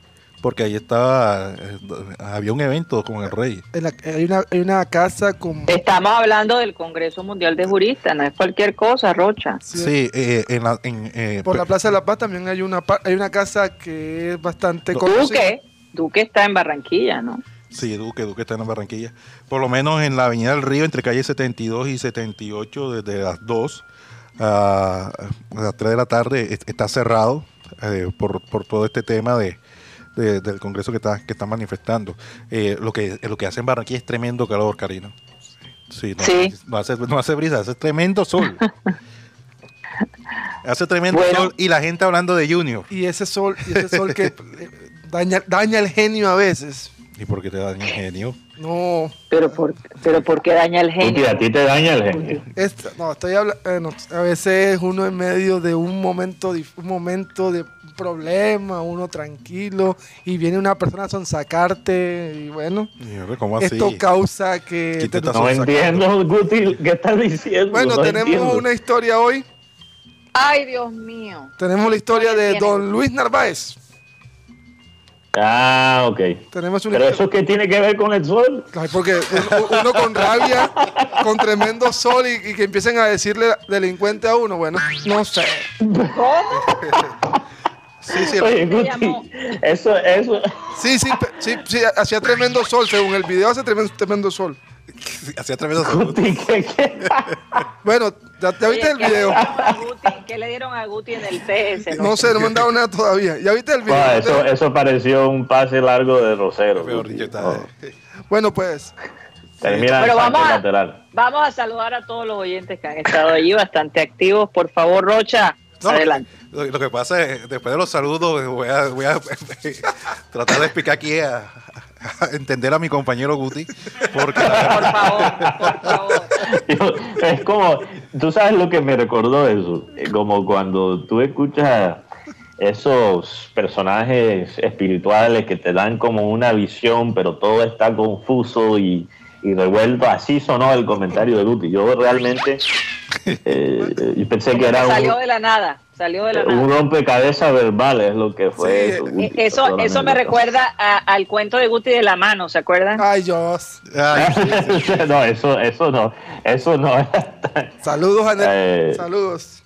D: Porque ahí estaba, eh, había un evento con el rey.
C: En la- hay, una, hay una casa con...
A: Estamos hablando del Congreso Mundial de Juristas, no es cualquier cosa, Rocha.
D: Sí, eh, en la, en, eh,
C: Por la Plaza de la Paz también hay una, pa- hay una casa que es bastante conocida.
A: Duque, Duque está en Barranquilla, ¿no?
D: Sí, Duque, Duque está en la Barranquilla. Por lo menos en la Avenida del Río, entre calle 72 y 78, desde las 2 a, a las 3 de la tarde, es- está cerrado eh, por, por todo este tema de, de- del Congreso que está, que está manifestando. Eh, lo, que, lo que hace en Barranquilla es tremendo calor, Karina. Sí, no,
A: Sí.
D: no hace, no hace brisa, hace tremendo sol. hace tremendo
A: Bueno.
D: sol y la gente hablando de Junior.
C: Y ese sol, y ese sol que eh, daña, daña el genio a veces.
D: ¿Y por qué te dan ingenio?
C: No,
A: Pero por, pero ¿por qué daña el
B: Guti,
A: genio?
B: a ti te daña el genio.
C: no estoy hablando. a veces uno en medio de un momento, un momento de problema, uno tranquilo, y viene una persona a sonsacarte, y bueno,
D: ¿Cómo así?
C: esto causa que.
D: ¿Quién te
B: No entiendo, Guti, ¿qué estás diciendo?
C: Bueno,
B: No
C: tenemos
B: entiendo.
C: una historia hoy.
A: Ay, Dios mío.
C: Tenemos la historia de. Don Luis Narváez.
B: Ah, ok.
C: Tenemos una
B: Pero eso qué tiene que ver con el sol.
C: Ay, porque uno, con rabia, con tremendo sol y, y que empiecen a decirle delincuente a uno, bueno, no sé.
D: Sí, sí,
B: Oye,
A: Me
B: Guti,
A: llamó.
B: eso, eso.
C: Sí, sí, sí, sí, hacía tremendo sol, según el video hace tremendo, tremendo sol.
D: Hacía tremendo sol.
B: Guti, ¿qué, qué?
C: Bueno, ¿ya, ya viste el
A: Oye, ¿qué le
C: video?
A: Guti? ¿Qué le dieron a Guti en el PS?
C: No sé, no me han dado nada todavía. ¿Ya viste el video?
B: Wow, eso, eso pareció un pase largo de Rosero. Oh,
C: Bueno, pues,
B: Termina
A: Pero vamos a,
B: lateral.
A: vamos a saludar a todos los oyentes que han estado allí bastante activos. Por favor, Rocha,
D: No,
A: adelante.
D: Lo, lo que pasa es, después de los saludos, voy a, voy a tratar de explicar aquí a entender a mi compañero Guti, porque
A: Por favor, por favor.
B: es como, tú sabes lo que me recordó eso, Eh, como cuando tú escuchas esos personajes espirituales que te dan como una visión, pero todo está confuso y, y revuelto. Así sonó el comentario de Guti. Yo realmente eh, yo pensé que era
A: salió
B: un,
A: de la nada, salió de la
B: un rompecabezas verbal, es lo que fue
C: Sí,
B: eso.
C: eh,
B: Guti,
A: Eh, Eso,
B: perdóname,
A: eso me recuerda a- al cuento de Guti de la mano, ¿se acuerdan?
C: ay Dios.
D: Ay,
B: no, eso, eso no, eso no.
C: Saludos, Anel.
B: Eh,
C: Saludos.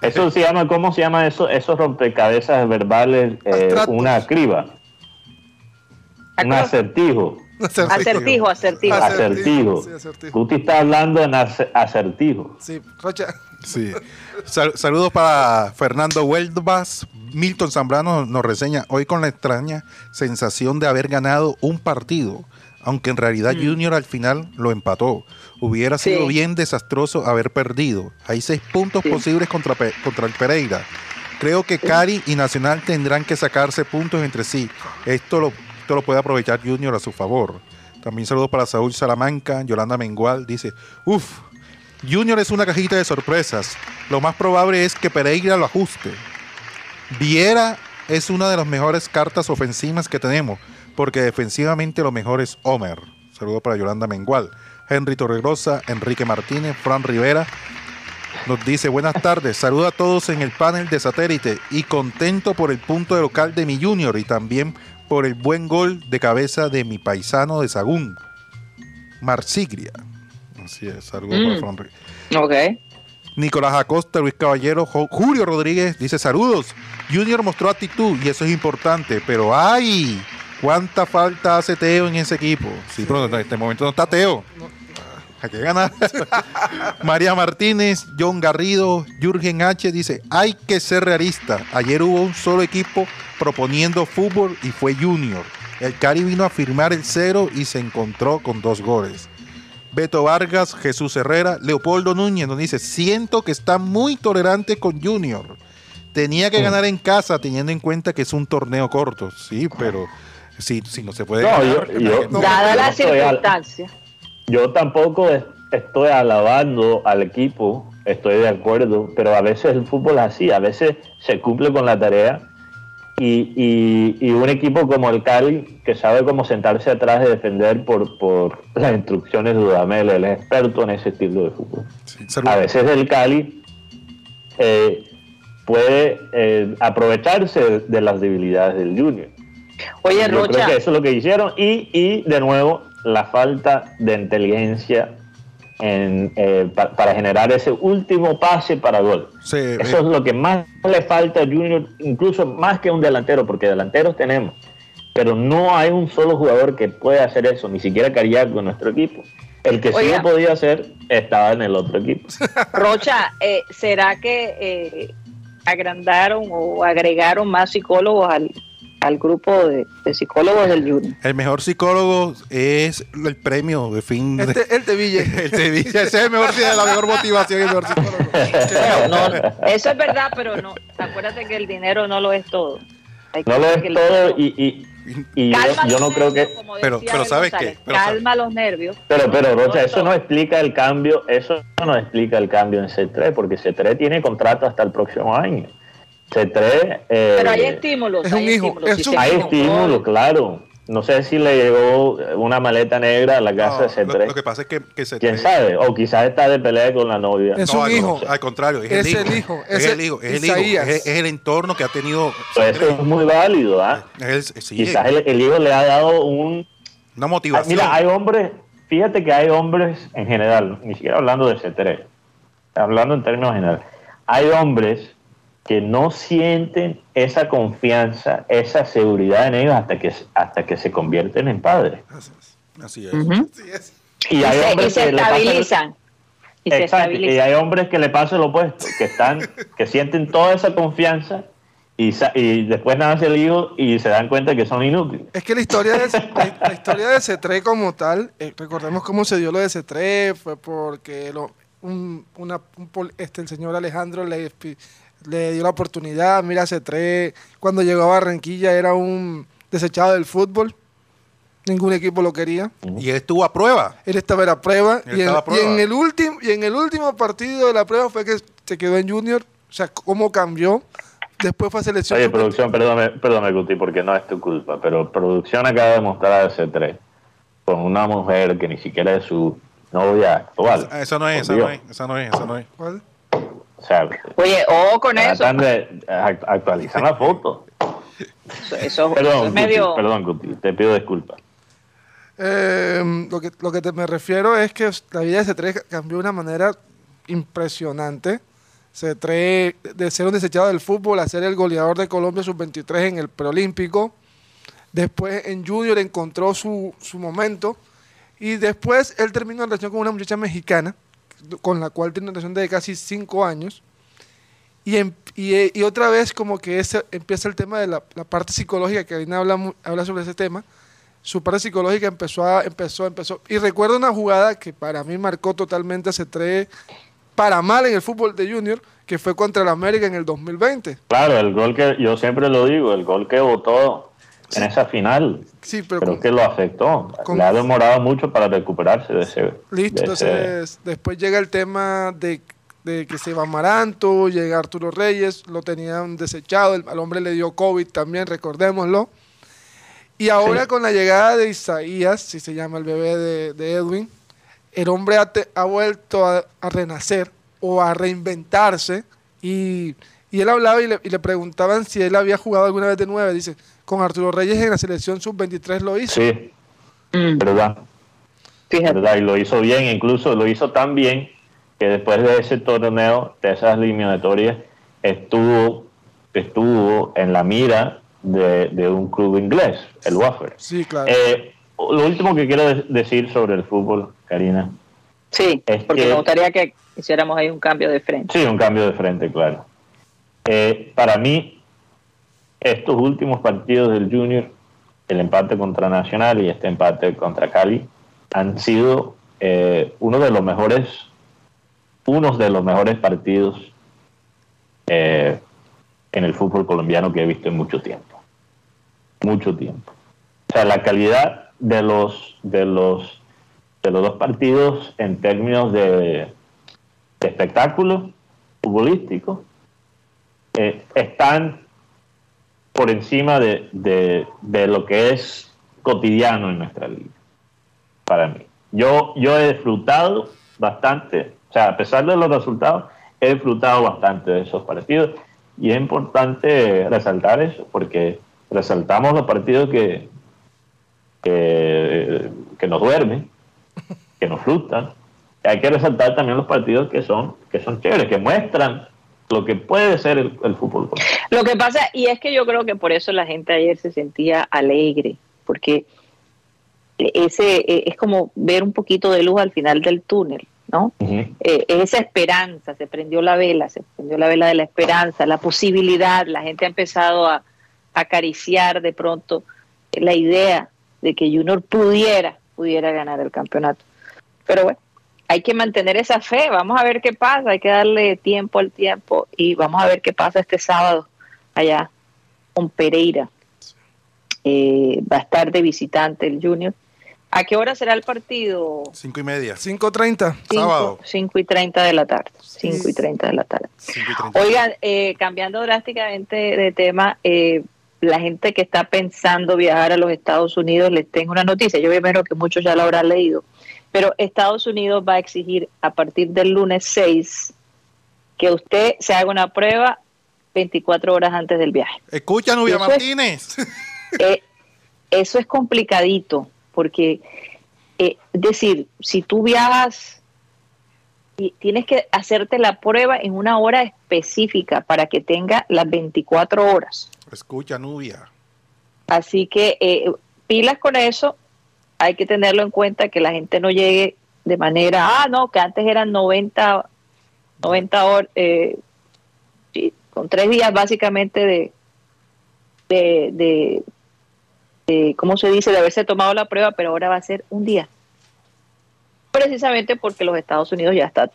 B: Eso se llama, ¿cómo se llama eso? Esos rompecabezas verbales, eh, una criba, un acertijo,
A: Acertijo, acertijo.
C: Acertijo,
B: acertijo.
C: sí, acertijo.
B: Guti está hablando en ace- acertijo.
C: Sí, Rocha.
D: sí. Sal- saludos para Fernando Huelvas. Milton Zambrano nos reseña hoy con la extraña sensación de haber ganado un partido, aunque en realidad Junior al final lo empató. Hubiera
A: Sí.
D: sido bien desastroso haber perdido. Hay seis puntos
A: Sí.
D: posibles contra, Pe- contra el Pereira. Creo que Cari y Nacional tendrán que sacarse puntos entre sí. Esto lo, esto lo puede aprovechar Junior a su favor. También saludos para Saúl Salamanca. Yolanda Mengual dice, uff, Junior es una cajita de sorpresas. Lo más probable es que Pereira lo ajuste. Viera es una de las mejores cartas ofensivas que tenemos, porque defensivamente lo mejor es Homer. Saludos para Yolanda Mengual. Henry Torregrosa, Enrique Martínez, Fran Rivera. Nos dice, buenas tardes, saludo a todos en el panel de satélite y contento por el punto de local de mi junior y también por el buen gol de cabeza de mi paisano de Sagún, Marsigria. Así es, saludos
A: Mm.
D: para.
A: Ok.
D: Nicolás Acosta, Luis Caballero, Jo- Julio Rodríguez dice saludos. Junior mostró actitud y eso es importante, pero ¡ay! ¿Cuánta falta hace Teo en ese equipo? Sí, pero en este momento no está Teo. Hay que ganar. María Martínez, John Garrido, Jürgen H. dice, hay que ser realista. Ayer hubo un solo equipo proponiendo fútbol y fue Junior. El Cari vino a firmar el cero y se encontró con dos goles. Beto Vargas, Jesús Herrera, Leopoldo Núñez nos dice, siento que está muy tolerante con Junior. Tenía que ganar en casa teniendo en cuenta que es un torneo corto. Sí, pero si, si no se puede
B: No,
D: ganar,
B: yo- yo-
C: No,
A: Dada la circunstancia.
B: Yo tampoco es- estoy alabando al equipo, estoy de acuerdo, pero a veces el fútbol es así, a veces se cumple con la tarea y, y- y un equipo como el Cali, que sabe cómo sentarse atrás y defender por, por las instrucciones de Dudamel, es experto en ese estilo de fútbol.
D: Sí.
B: A veces el Cali eh, puede eh, aprovecharse de las debilidades del Junior.
A: Oye,
B: Yo creo
A: Rocha,
B: que eso es lo que hicieron y, y de nuevo la falta de inteligencia en, eh, pa- para generar ese último pase para gol.
D: Sí,
B: Eso
D: eh,
B: es lo que más le falta a Junior, incluso más que un delantero, porque delanteros tenemos, pero no hay un solo jugador que pueda hacer eso, ni siquiera Cariaco en nuestro equipo. El que sí lo podía hacer estaba en el otro equipo.
A: Rocha, eh, ¿será que eh, agrandaron o agregaron más psicólogos al, al grupo de, de psicólogos del Junior?
D: el mejor psicólogo es el premio de fin de,
C: el Teville.
D: el Sevilla. Ese es el mejor, la mejor motivación y el mejor psicólogo.
A: No, eso es verdad, pero no. Acuérdate que el dinero no lo es todo. Hay que
B: No lo
A: ver
B: es
A: el
B: todo y, y, y yo, no creo que...
D: Pero- ¿sabes qué? Pero
A: calma los nervios.
B: Pero, pero, Rocha, eso no explica el cambio, eso no explica el cambio en C3, porque C3 tiene contrato hasta el próximo año. C3... eh,
A: Pero hay estímulos.
C: es un
A: hay
C: hijo,
A: estímulos.
C: es
A: Si
C: un
B: Hay
C: hijo.
A: equivocó,
B: estímulos, claro. No sé si le llegó una maleta negra a la casa
D: No,
B: de C3.
D: lo, lo que pasa es que, que se
B: ¿Quién sabe? O quizás está de pelea con la novia.
C: Es
D: No,
C: un hijo.
D: Al contrario, es,
C: Es
D: el hijo.
C: el hijo,
D: Es el hijo. Es el hijo.
C: Isaías.
D: Es, es el entorno que ha tenido.
B: Pues eso es muy válido, ¿ah?
D: Sí,
B: Quizás el, el hijo le ha dado un...
D: una
B: Ah,
D: motivación.
B: Mira, hay hombres, fíjate que hay hombres en general, ni siquiera hablando de C3, hablando en términos generales, hay hombres que no sienten esa confianza, esa seguridad en ellos hasta que, hasta que se convierten en padres.
D: Así es. Así es.
A: Ujú.
C: Así es.
B: Y
A: Y
B: hay
A: se, y
B: hombres
A: se
B: que le pasa-
A: estabilizan. Y se
B: Exacto, y hay hombres que le pasa lo opuesto, que están, que sienten toda esa confianza y, y después nace el hijo y se dan cuenta que son inútiles.
C: Es que la historia de, la, la historia de C3 como tal, eh, recordemos cómo se dio lo de C3, fue porque lo- un, una- un este, el señor Alejandro le, le dio la oportunidad, mira C3, cuando llegó a Barranquilla era un desechado del fútbol, ningún equipo lo quería,
D: Y él estuvo a prueba.
C: él estaba en la prueba,
D: Él
C: y en,
D: a prueba.
C: y en el último y en el último partido de la prueba fue que se quedó en Junior, o sea, cómo cambió, después fue a selección.
B: Oye, producción, perdóname, perdóname, Guti, porque no es tu culpa, pero producción acaba de mostrar a C3 con una mujer que ni siquiera es su novia actual.
D: Esa no es, esa no es, esa no es, esa no es.
C: ¿Cuál?
B: O sea,
A: Oye, ojo con eso.
B: de act- actualizar la foto.
A: Eso, eso- eso
B: Perdón,
A: es
B: Guti,
A: medio.
B: perdón, Guti, te pido disculpas.
C: Eh, lo que, lo que te- me refiero es que la vida de C3 cambió de una manera impresionante. C3, de ser un desechado del fútbol a ser el goleador de Colombia sub-23 en el preolímpico. Después en Junior encontró su, su momento. Y después él terminó en relación con una muchacha mexicana, con la cual tiene una relación de casi cinco años. Y, em- y, eh, y otra vez como que ese, empieza el tema de la, la parte psicológica, que Karina habla, habla sobre ese tema. Su parte psicológica empezó, a, empezó, empezó. Y recuerdo una jugada que para mí marcó totalmente a C3 para mal en el fútbol de Junior, que fue contra el América en el 2020.
B: Claro, el gol que yo siempre lo digo, el gol que votó en esa final,
C: Sí, pero
B: creo
C: con-
B: que lo afectó.
C: con-
B: Le ha demorado mucho para recuperarse de ese.
C: Listo,
B: de ese-
C: entonces después llega el tema de, de que se va Amaranto, llega Arturo Reyes, lo tenían desechado, el- al hombre le dio COVID también, recordémoslo. Y ahora
B: Sí.
C: con la llegada de Isaías, si se llama el bebé de, de Edwin, el hombre ha, te- ha vuelto a, a renacer o a reinventarse y, y él hablaba y le, y le preguntaban si él había jugado alguna vez de nueve. Dice, con Arturo Reyes en la selección sub-23 lo hizo.
B: Sí,
A: Mm,
B: verdad.
A: fíjate.
B: ¿verdad? Y lo hizo bien, incluso lo hizo tan bien que después de ese torneo, de esas eliminatorias, estuvo, estuvo en la mira de, de un club inglés, el Wafer.
C: Sí, claro.
B: Eh, lo último que quiero de- decir sobre el fútbol, Karina,
A: Sí,
B: Es
A: porque
B: que-
A: me gustaría que hiciéramos ahí un cambio de frente.
B: sí, un cambio de frente, claro. Eh, para mí, estos últimos partidos del Junior, el empate contra Nacional y este empate contra Cali, han sido eh, uno de los mejores, unos de los mejores partidos eh, en el fútbol colombiano que he visto en mucho tiempo. Mucho tiempo. O sea, la calidad de los de los de los dos partidos en términos de, de espectáculo futbolístico eh, están por encima de, de- lo que es cotidiano en nuestra liga, para mí. Yo, yo he disfrutado bastante, o sea, a pesar de los resultados, he disfrutado bastante de esos partidos y es importante resaltar eso porque resaltamos los partidos que, que, que nos duermen, que nos frustran. Hay que resaltar también los partidos que son, que son chéveres, que muestran lo que puede ser el, el fútbol.
A: Lo que pasa, y es que yo creo que por eso la gente ayer se sentía alegre, porque ese eh, es como ver un poquito de luz al final del túnel, ¿no? Eh, esa esperanza, se prendió la vela, se prendió la vela de la esperanza, la posibilidad, la gente ha empezado a, acariciar de pronto la idea de que Junior pudiera, pudiera ganar el campeonato. Pero bueno, hay que mantener esa fe, vamos a ver qué pasa, hay que darle tiempo al tiempo y vamos a ver qué pasa este sábado allá con Pereira. Eh, va a estar de visitante el Junior. ¿A qué hora será el partido?
D: Cinco y media.
C: 5.30.
D: Sábado.
A: 5 y 30 de la tarde. 5 y 30 de la tarde.
D: Cinco treinta.
A: Oigan, eh, cambiando drásticamente de tema, eh, la gente que está pensando viajar a los Estados Unidos, les tengo una noticia. Yo imagino que muchos ya la habrán leído. Pero Estados Unidos va a exigir a partir del lunes 6 que usted se haga una prueba 24 horas antes del viaje.
D: Escucha, Nubia
A: Eso es-
D: Martínez.
A: Eh, eso es complicadito, porque, eh, es decir, si tú viajas, y tienes que hacerte la prueba en una hora específica para que tenga las 24 horas.
D: Escucha, Nubia.
A: Así que eh, pilas con eso, hay que tenerlo en cuenta que la gente no llegue de manera, ah, no, que antes eran 90, 90 horas, eh, con tres días básicamente de, de, de, de, ¿cómo se dice?, de haberse tomado la prueba, pero ahora va a ser un día. Precisamente porque los Estados Unidos ya están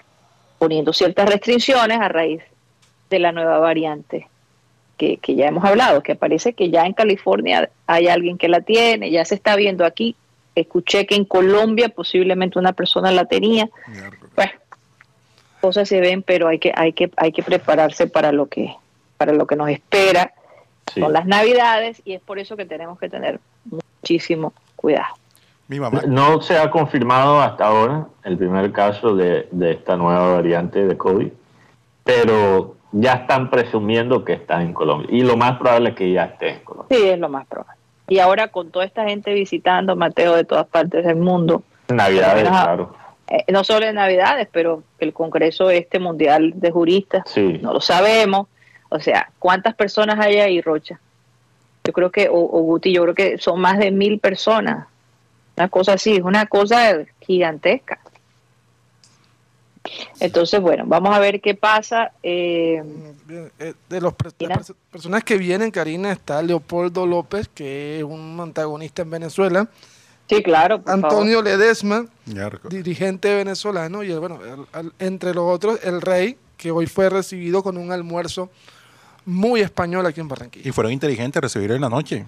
A: poniendo ciertas restricciones a raíz de la nueva variante que, que ya hemos hablado, que parece que ya en California hay alguien que la tiene, ya se está viendo aquí. Escuché que en Colombia posiblemente una persona la tenía. Bueno, cosas se ven, pero hay que, hay que, hay que prepararse para lo que, para lo que nos espera.
B: Sí.
A: Son las navidades y es por eso que tenemos que tener muchísimo cuidado.
D: Mi mamá.
B: No se ha confirmado hasta ahora el primer caso de, de esta nueva variante de COVID, pero ya están presumiendo que está en Colombia. Y lo más probable es que ya esté en Colombia.
A: Sí, es lo más probable. Y ahora con toda esta gente visitando Mateo de todas partes del mundo,
B: Navidades, claro.
A: eh, no solo en Navidades, pero el Congreso este mundial de juristas,
B: Sí.
A: no lo sabemos. O sea, ¿cuántas personas hay ahí, Rocha? Yo creo que, o, o Guti, yo creo que son más de mil personas. Una cosa así, es una cosa gigantesca. Entonces, bueno, vamos a ver qué pasa. Eh,
C: Bien, eh, de los pre-
A: Mira.
C: las perso- personas que vienen, Karina, está Leopoldo López, que es un antagonista en Venezuela.
A: sí, claro. por
C: Antonio Ledesma,
D: Miércoles.
C: dirigente venezolano, y bueno, el- el- entre los otros, el rey, que hoy fue recibido con un almuerzo muy español aquí en Barranquilla.
D: Y fueron inteligentes recibir en la noche.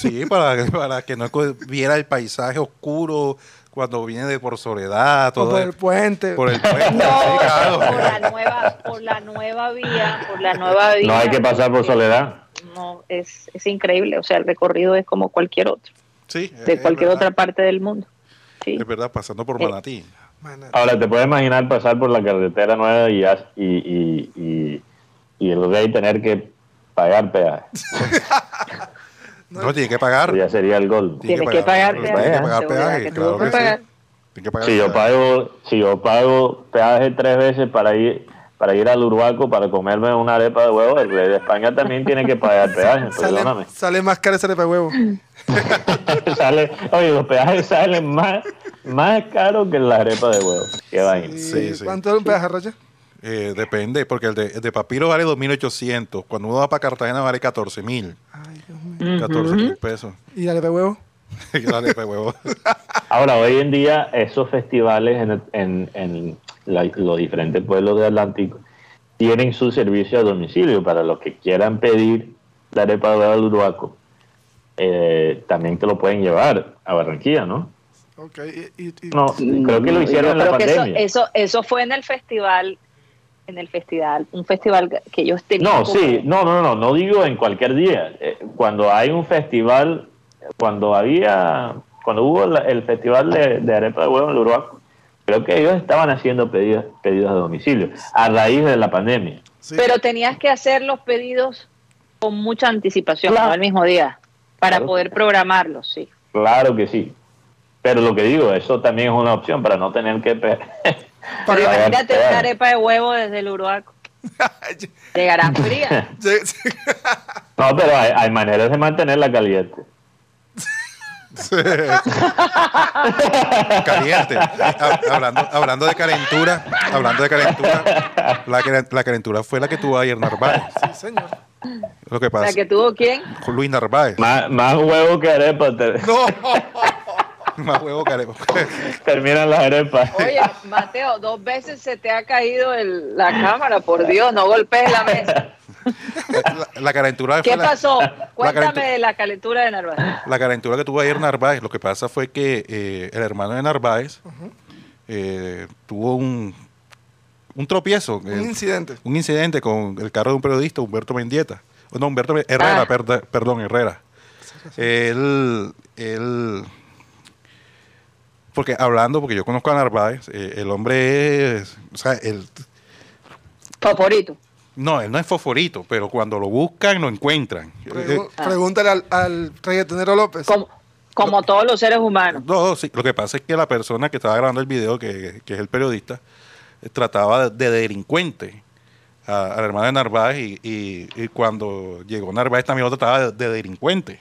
D: Sí, para, para que no viera el paisaje oscuro cuando viene de por soledad,
C: O
D: todo
C: por
D: el-
C: el puente.
D: por el puente.
A: No,
D: sí, claro.
A: por la nueva, por la nueva vía, por la nueva vía.
B: No hay que pasar por soledad.
A: No, es, es increíble. O sea, el recorrido es como cualquier otro,
D: Sí,
A: de cualquier
D: verdad.
A: otra parte del mundo. Sí.
D: Es verdad, pasando por
A: Eh,
D: Manatí.
C: Mana-
B: Ahora, ¿te puedes imaginar pasar por la carretera nueva y, y, y, y, y el rey tener que pagar peaje?
D: No, tiene que pagar.
B: ya sería el gol.
A: Tiene que pagar
D: Tiene que
A: peaje,
D: pagar peaje, claro
A: que
D: sí. Tiene que pagar
B: Si yo
D: peaje.
B: pago, si yo pago peaje tres veces para ir para ir al Urbaco para comerme una arepa de huevo, el rey de España también tiene que pagar peaje, perdóname.
C: sale, más cara ese arepa de huevo.
B: Sale, oye, los peajes salen más, más caros que la arepa de huevo. Qué vaina.
D: Sí, sí.
C: ¿Cuánto es un peaje, Rocha?
D: Eh, depende, porque el de, el de Papiro vale 2.800. Cuando uno va para Cartagena vale 14.000.
C: Ay, Dios mío.
D: 14.000 pesos.
C: ¿Y arepa de huevo?
D: Dale, pues, huevo.
B: Ahora, hoy en día, esos festivales en, en, en la- los diferentes pueblos del Atlántico tienen su servicio a domicilio para los que quieran pedir la arepa de huevo al Urbaco. eh, también te lo pueden llevar a Barranquilla, ¿no?
C: Ok, y, y- y-
B: No, creo que lo hicieron en la
A: eso,
B: pandemia.
A: eso, eso fue en el festival, en el festival, un festival que ellos tenían.
B: No,
A: como-
B: sí, no, no, no, no digo en cualquier día. Eh, Cuando hay un festival, cuando había, cuando hubo la- el festival de, de arepa de huevo en el Urbaco, creo que ellos estaban haciendo pedidos, pedidos a domicilio a raíz de la pandemia.
C: sí.
A: Pero tenías que hacer los pedidos con mucha anticipación,
B: Claro.
A: no el mismo día, para
B: Claro.
A: poder programarlo, sí.
B: Claro que sí. Pero lo que digo, eso también es una opción para no tener que... pe-
A: Pero imagínate una arepa de huevo desde el Uruaco. Llegará fría.
C: Sí, sí.
B: No, pero hay, hay maneras de mantenerla caliente.
D: Caliente. Ha- Hablando, hablando de calentura, hablando de calentura, la, la calentura fue la que tuvo ayer Narváez.
C: Sí, señor.
D: Lo que pasa,
A: sea, que tuvo quién?
D: Luis Narváez.
B: Más, más huevo que arepa te-
C: No.
D: Más huevo que arepa.
B: terminan las arepas.
A: Oye, Mateo, dos veces se te ha caído el- la cámara, por Dios, no golpees la mesa.
D: La, la calentura
A: ¿Qué
D: fue la-
A: pasó?
D: la
A: Cuéntame
D: calentu-
A: de la calentura de Narváez.
D: La calentura que tuvo ayer Narváez, lo que pasa fue que eh, el hermano de Narváez eh, tuvo un, un tropiezo,
C: Un
D: eh,
C: incidente.
D: un incidente con el carro de un periodista, Humberto Mendieta. No, Humberto Herrera,
A: Ah.
D: perda- perdón, Herrera. Él, él, porque hablando, porque yo conozco a Narváez, eh, el hombre es, o sea, él,
A: Favorito.
D: no, él no es fosforito, pero cuando lo buscan, lo encuentran. Eh,
C: Pregu- Pregúntale al, al reggaetonero López.
A: Como, como todos los seres humanos.
D: No, no, sí. Lo que pasa es que la persona que estaba grabando el video, que, que es el periodista, eh, trataba de delincuente a- al hermano de Narváez y, y- y cuando llegó Narváez también lo trataba de, de delincuente.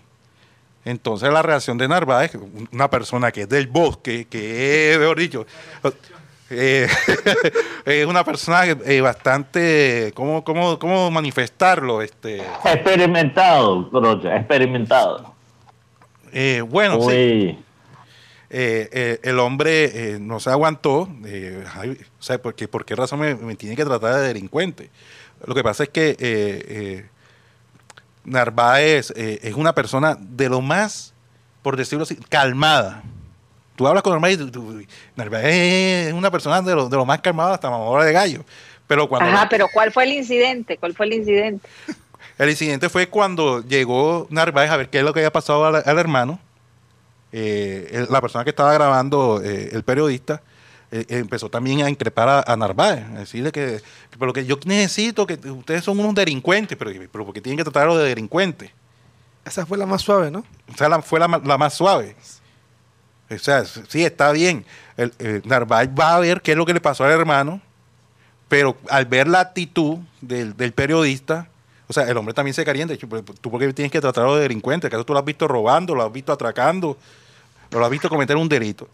D: Entonces la reacción de Narváez, una persona que es del bosque, que es, mejor dicho, eh, es una persona eh, bastante, ¿cómo, cómo, cómo manifestarlo? Este,
B: Experimentado, Rocha, experimentado.
D: eh, bueno, sí.
B: Uy,
D: Eh, el hombre no se aguantó. o sea, ¿por qué, por qué razón me, me tiene que tratar de delincuente? Lo que pasa es que Narváez eh, es una persona de lo más, por decirlo así, calmada. Tú hablas con Narváez y tú- Narváez es una persona de lo, de lo más calmada hasta mamadora de gallo. Pero cuando
A: Ajá, pero ¿cuál fue el incidente? ¿Cuál fue el incidente?
D: el incidente fue cuando llegó Narváez a ver qué es lo que había pasado al, al hermano. Eh, la persona que estaba grabando, eh, el periodista, eh, empezó también a increpar a, a Narváez, a decirle que, que pero que yo necesito que ustedes son unos delincuentes, pero, pero porque tienen que tratarlo de delincuentes.
C: Esa fue la más suave, ¿no?
D: O sea, la- fue la, más suave. O sea, sí, está bien. El, eh, Narváez va a ver qué es lo que le pasó al hermano, pero al ver la actitud del, del periodista, o sea, el hombre también se calienta. "Pero ¿Tú por qué tienes que tratarlo de delincuente? ¿Acaso tú lo has visto robando, lo has visto atracando, lo has visto cometer un delito?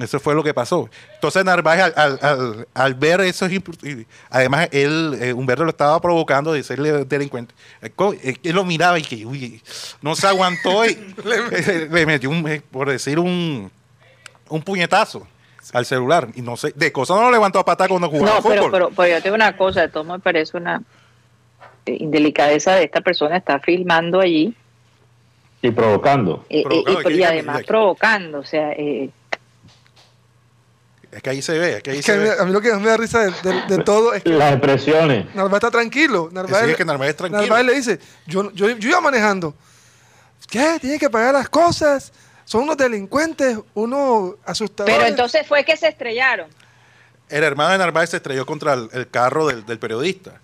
D: Eso fue lo que pasó. Entonces Narváez, al, al- al- al ver eso, además él, eh, Humberto lo estaba provocando de serle delincuente. Eh, eh, Él lo miraba y que uy, no se aguantó y le metió, un, por decir, un, un puñetazo al celular. Y no sé, de cosas no lo levantó a patar cuando jugaba
A: No, pero,
D: fútbol.
A: pero, pero yo tengo una cosa, de todo me parece una indelicadeza de esta persona, está filmando allí
B: y provocando.
A: eh, eh, y, y además provocando, o sea, eh,
D: Es que ahí se ve, es que ahí
C: Es que a
D: se
C: mí,
D: ve.
C: a mí lo que más me da risa de, de- de todo es que
B: Las expresiones.
C: Narváez está tranquilo. Narváez,
D: es que Narváez es tranquilo.
C: Narváez le dice, yo, yo, yo iba manejando. ¿Qué? Tienen que pagar las cosas. Son unos delincuentes, unos asustadores.
A: pero entonces fue que se estrellaron.
D: El hermano de Narváez se estrelló contra el, el carro del, del periodista.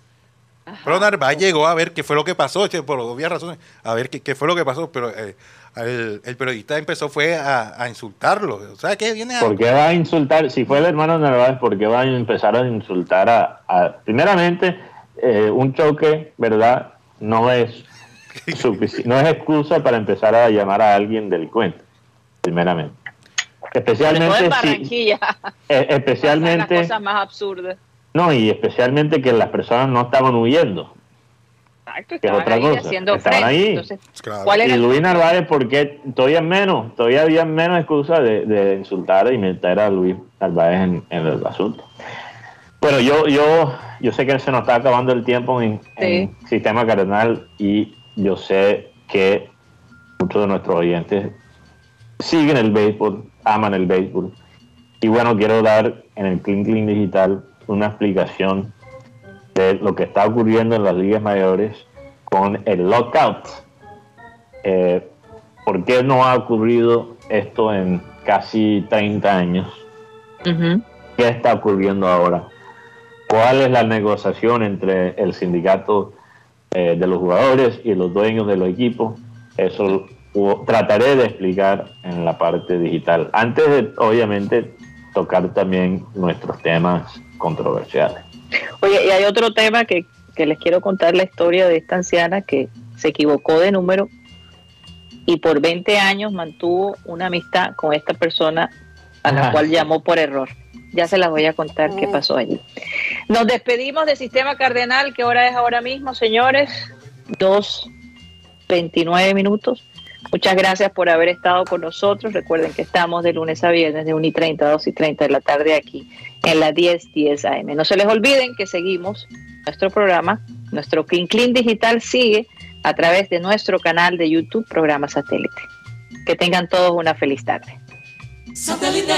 D: Pero Narváez llegó a ver qué fue lo que pasó, por obvias razones, a ver qué, qué fue lo que pasó, pero eh, el, el periodista empezó fue a, a insultarlo. O sea, ¿qué viene a...?
B: ¿Por qué va a insultar? Si fue el hermano de Narváez, ¿por qué va a empezar a insultar a... a- primeramente, eh, un choque, ¿verdad? No es, sufici- no es excusa para empezar a llamar a alguien delincuente, primeramente.
A: Todo en
B: Especialmente si... Eh,
A: pasan las
B: especialmente...
A: cosas más absurdas.
B: No, y especialmente que las personas no estaban huyendo.
A: Exacto, estaban
B: otra
A: ahí
B: cosa,
A: haciendo
B: estaban
A: frente.
B: ahí.
A: Entonces,
D: Claro.
A: ¿cuál
B: Y
A: era
B: Luis Narváez, porque todavía menos, todavía había menos excusa de, de insultar y meter a Luis Narváez en, en el asunto. Bueno, yo, yo, yo sé que se nos está acabando el tiempo en, en Sistema Cardenal y yo sé que muchos de nuestros oyentes siguen el béisbol, aman el béisbol. Y bueno, quiero dar en el Clean Clean Digital una explicación de lo que está ocurriendo en las ligas mayores con el lockout. Eh, ¿Por qué no ha ocurrido esto en casi 30 años? ¿Qué está ocurriendo ahora? ¿Cuál es la negociación entre el sindicato eh, de los jugadores y los dueños de los equipos. Eso trataré de explicar en la parte digital. Antes de, obviamente, tocar también nuestros temas controversiales.
A: Oye, y hay otro tema que, que les quiero contar la historia de esta anciana que se equivocó de número y por 20 años mantuvo una amistad con esta persona a la cual llamó por error. Ya se las voy a contar qué pasó allí. Nos despedimos del Sistema Cardenal, que hora es ahora mismo, señores. 2.29 minutos. Muchas gracias por haber estado con nosotros. Recuerden que estamos de lunes a viernes de 1 y 30 a 2 y 30 de la tarde aquí en la 10 10 AM. No se les olviden que seguimos nuestro programa, nuestro Clean Clean Digital sigue a través de nuestro canal de YouTube, programa satélite. Que tengan todos una feliz tarde. Satélite.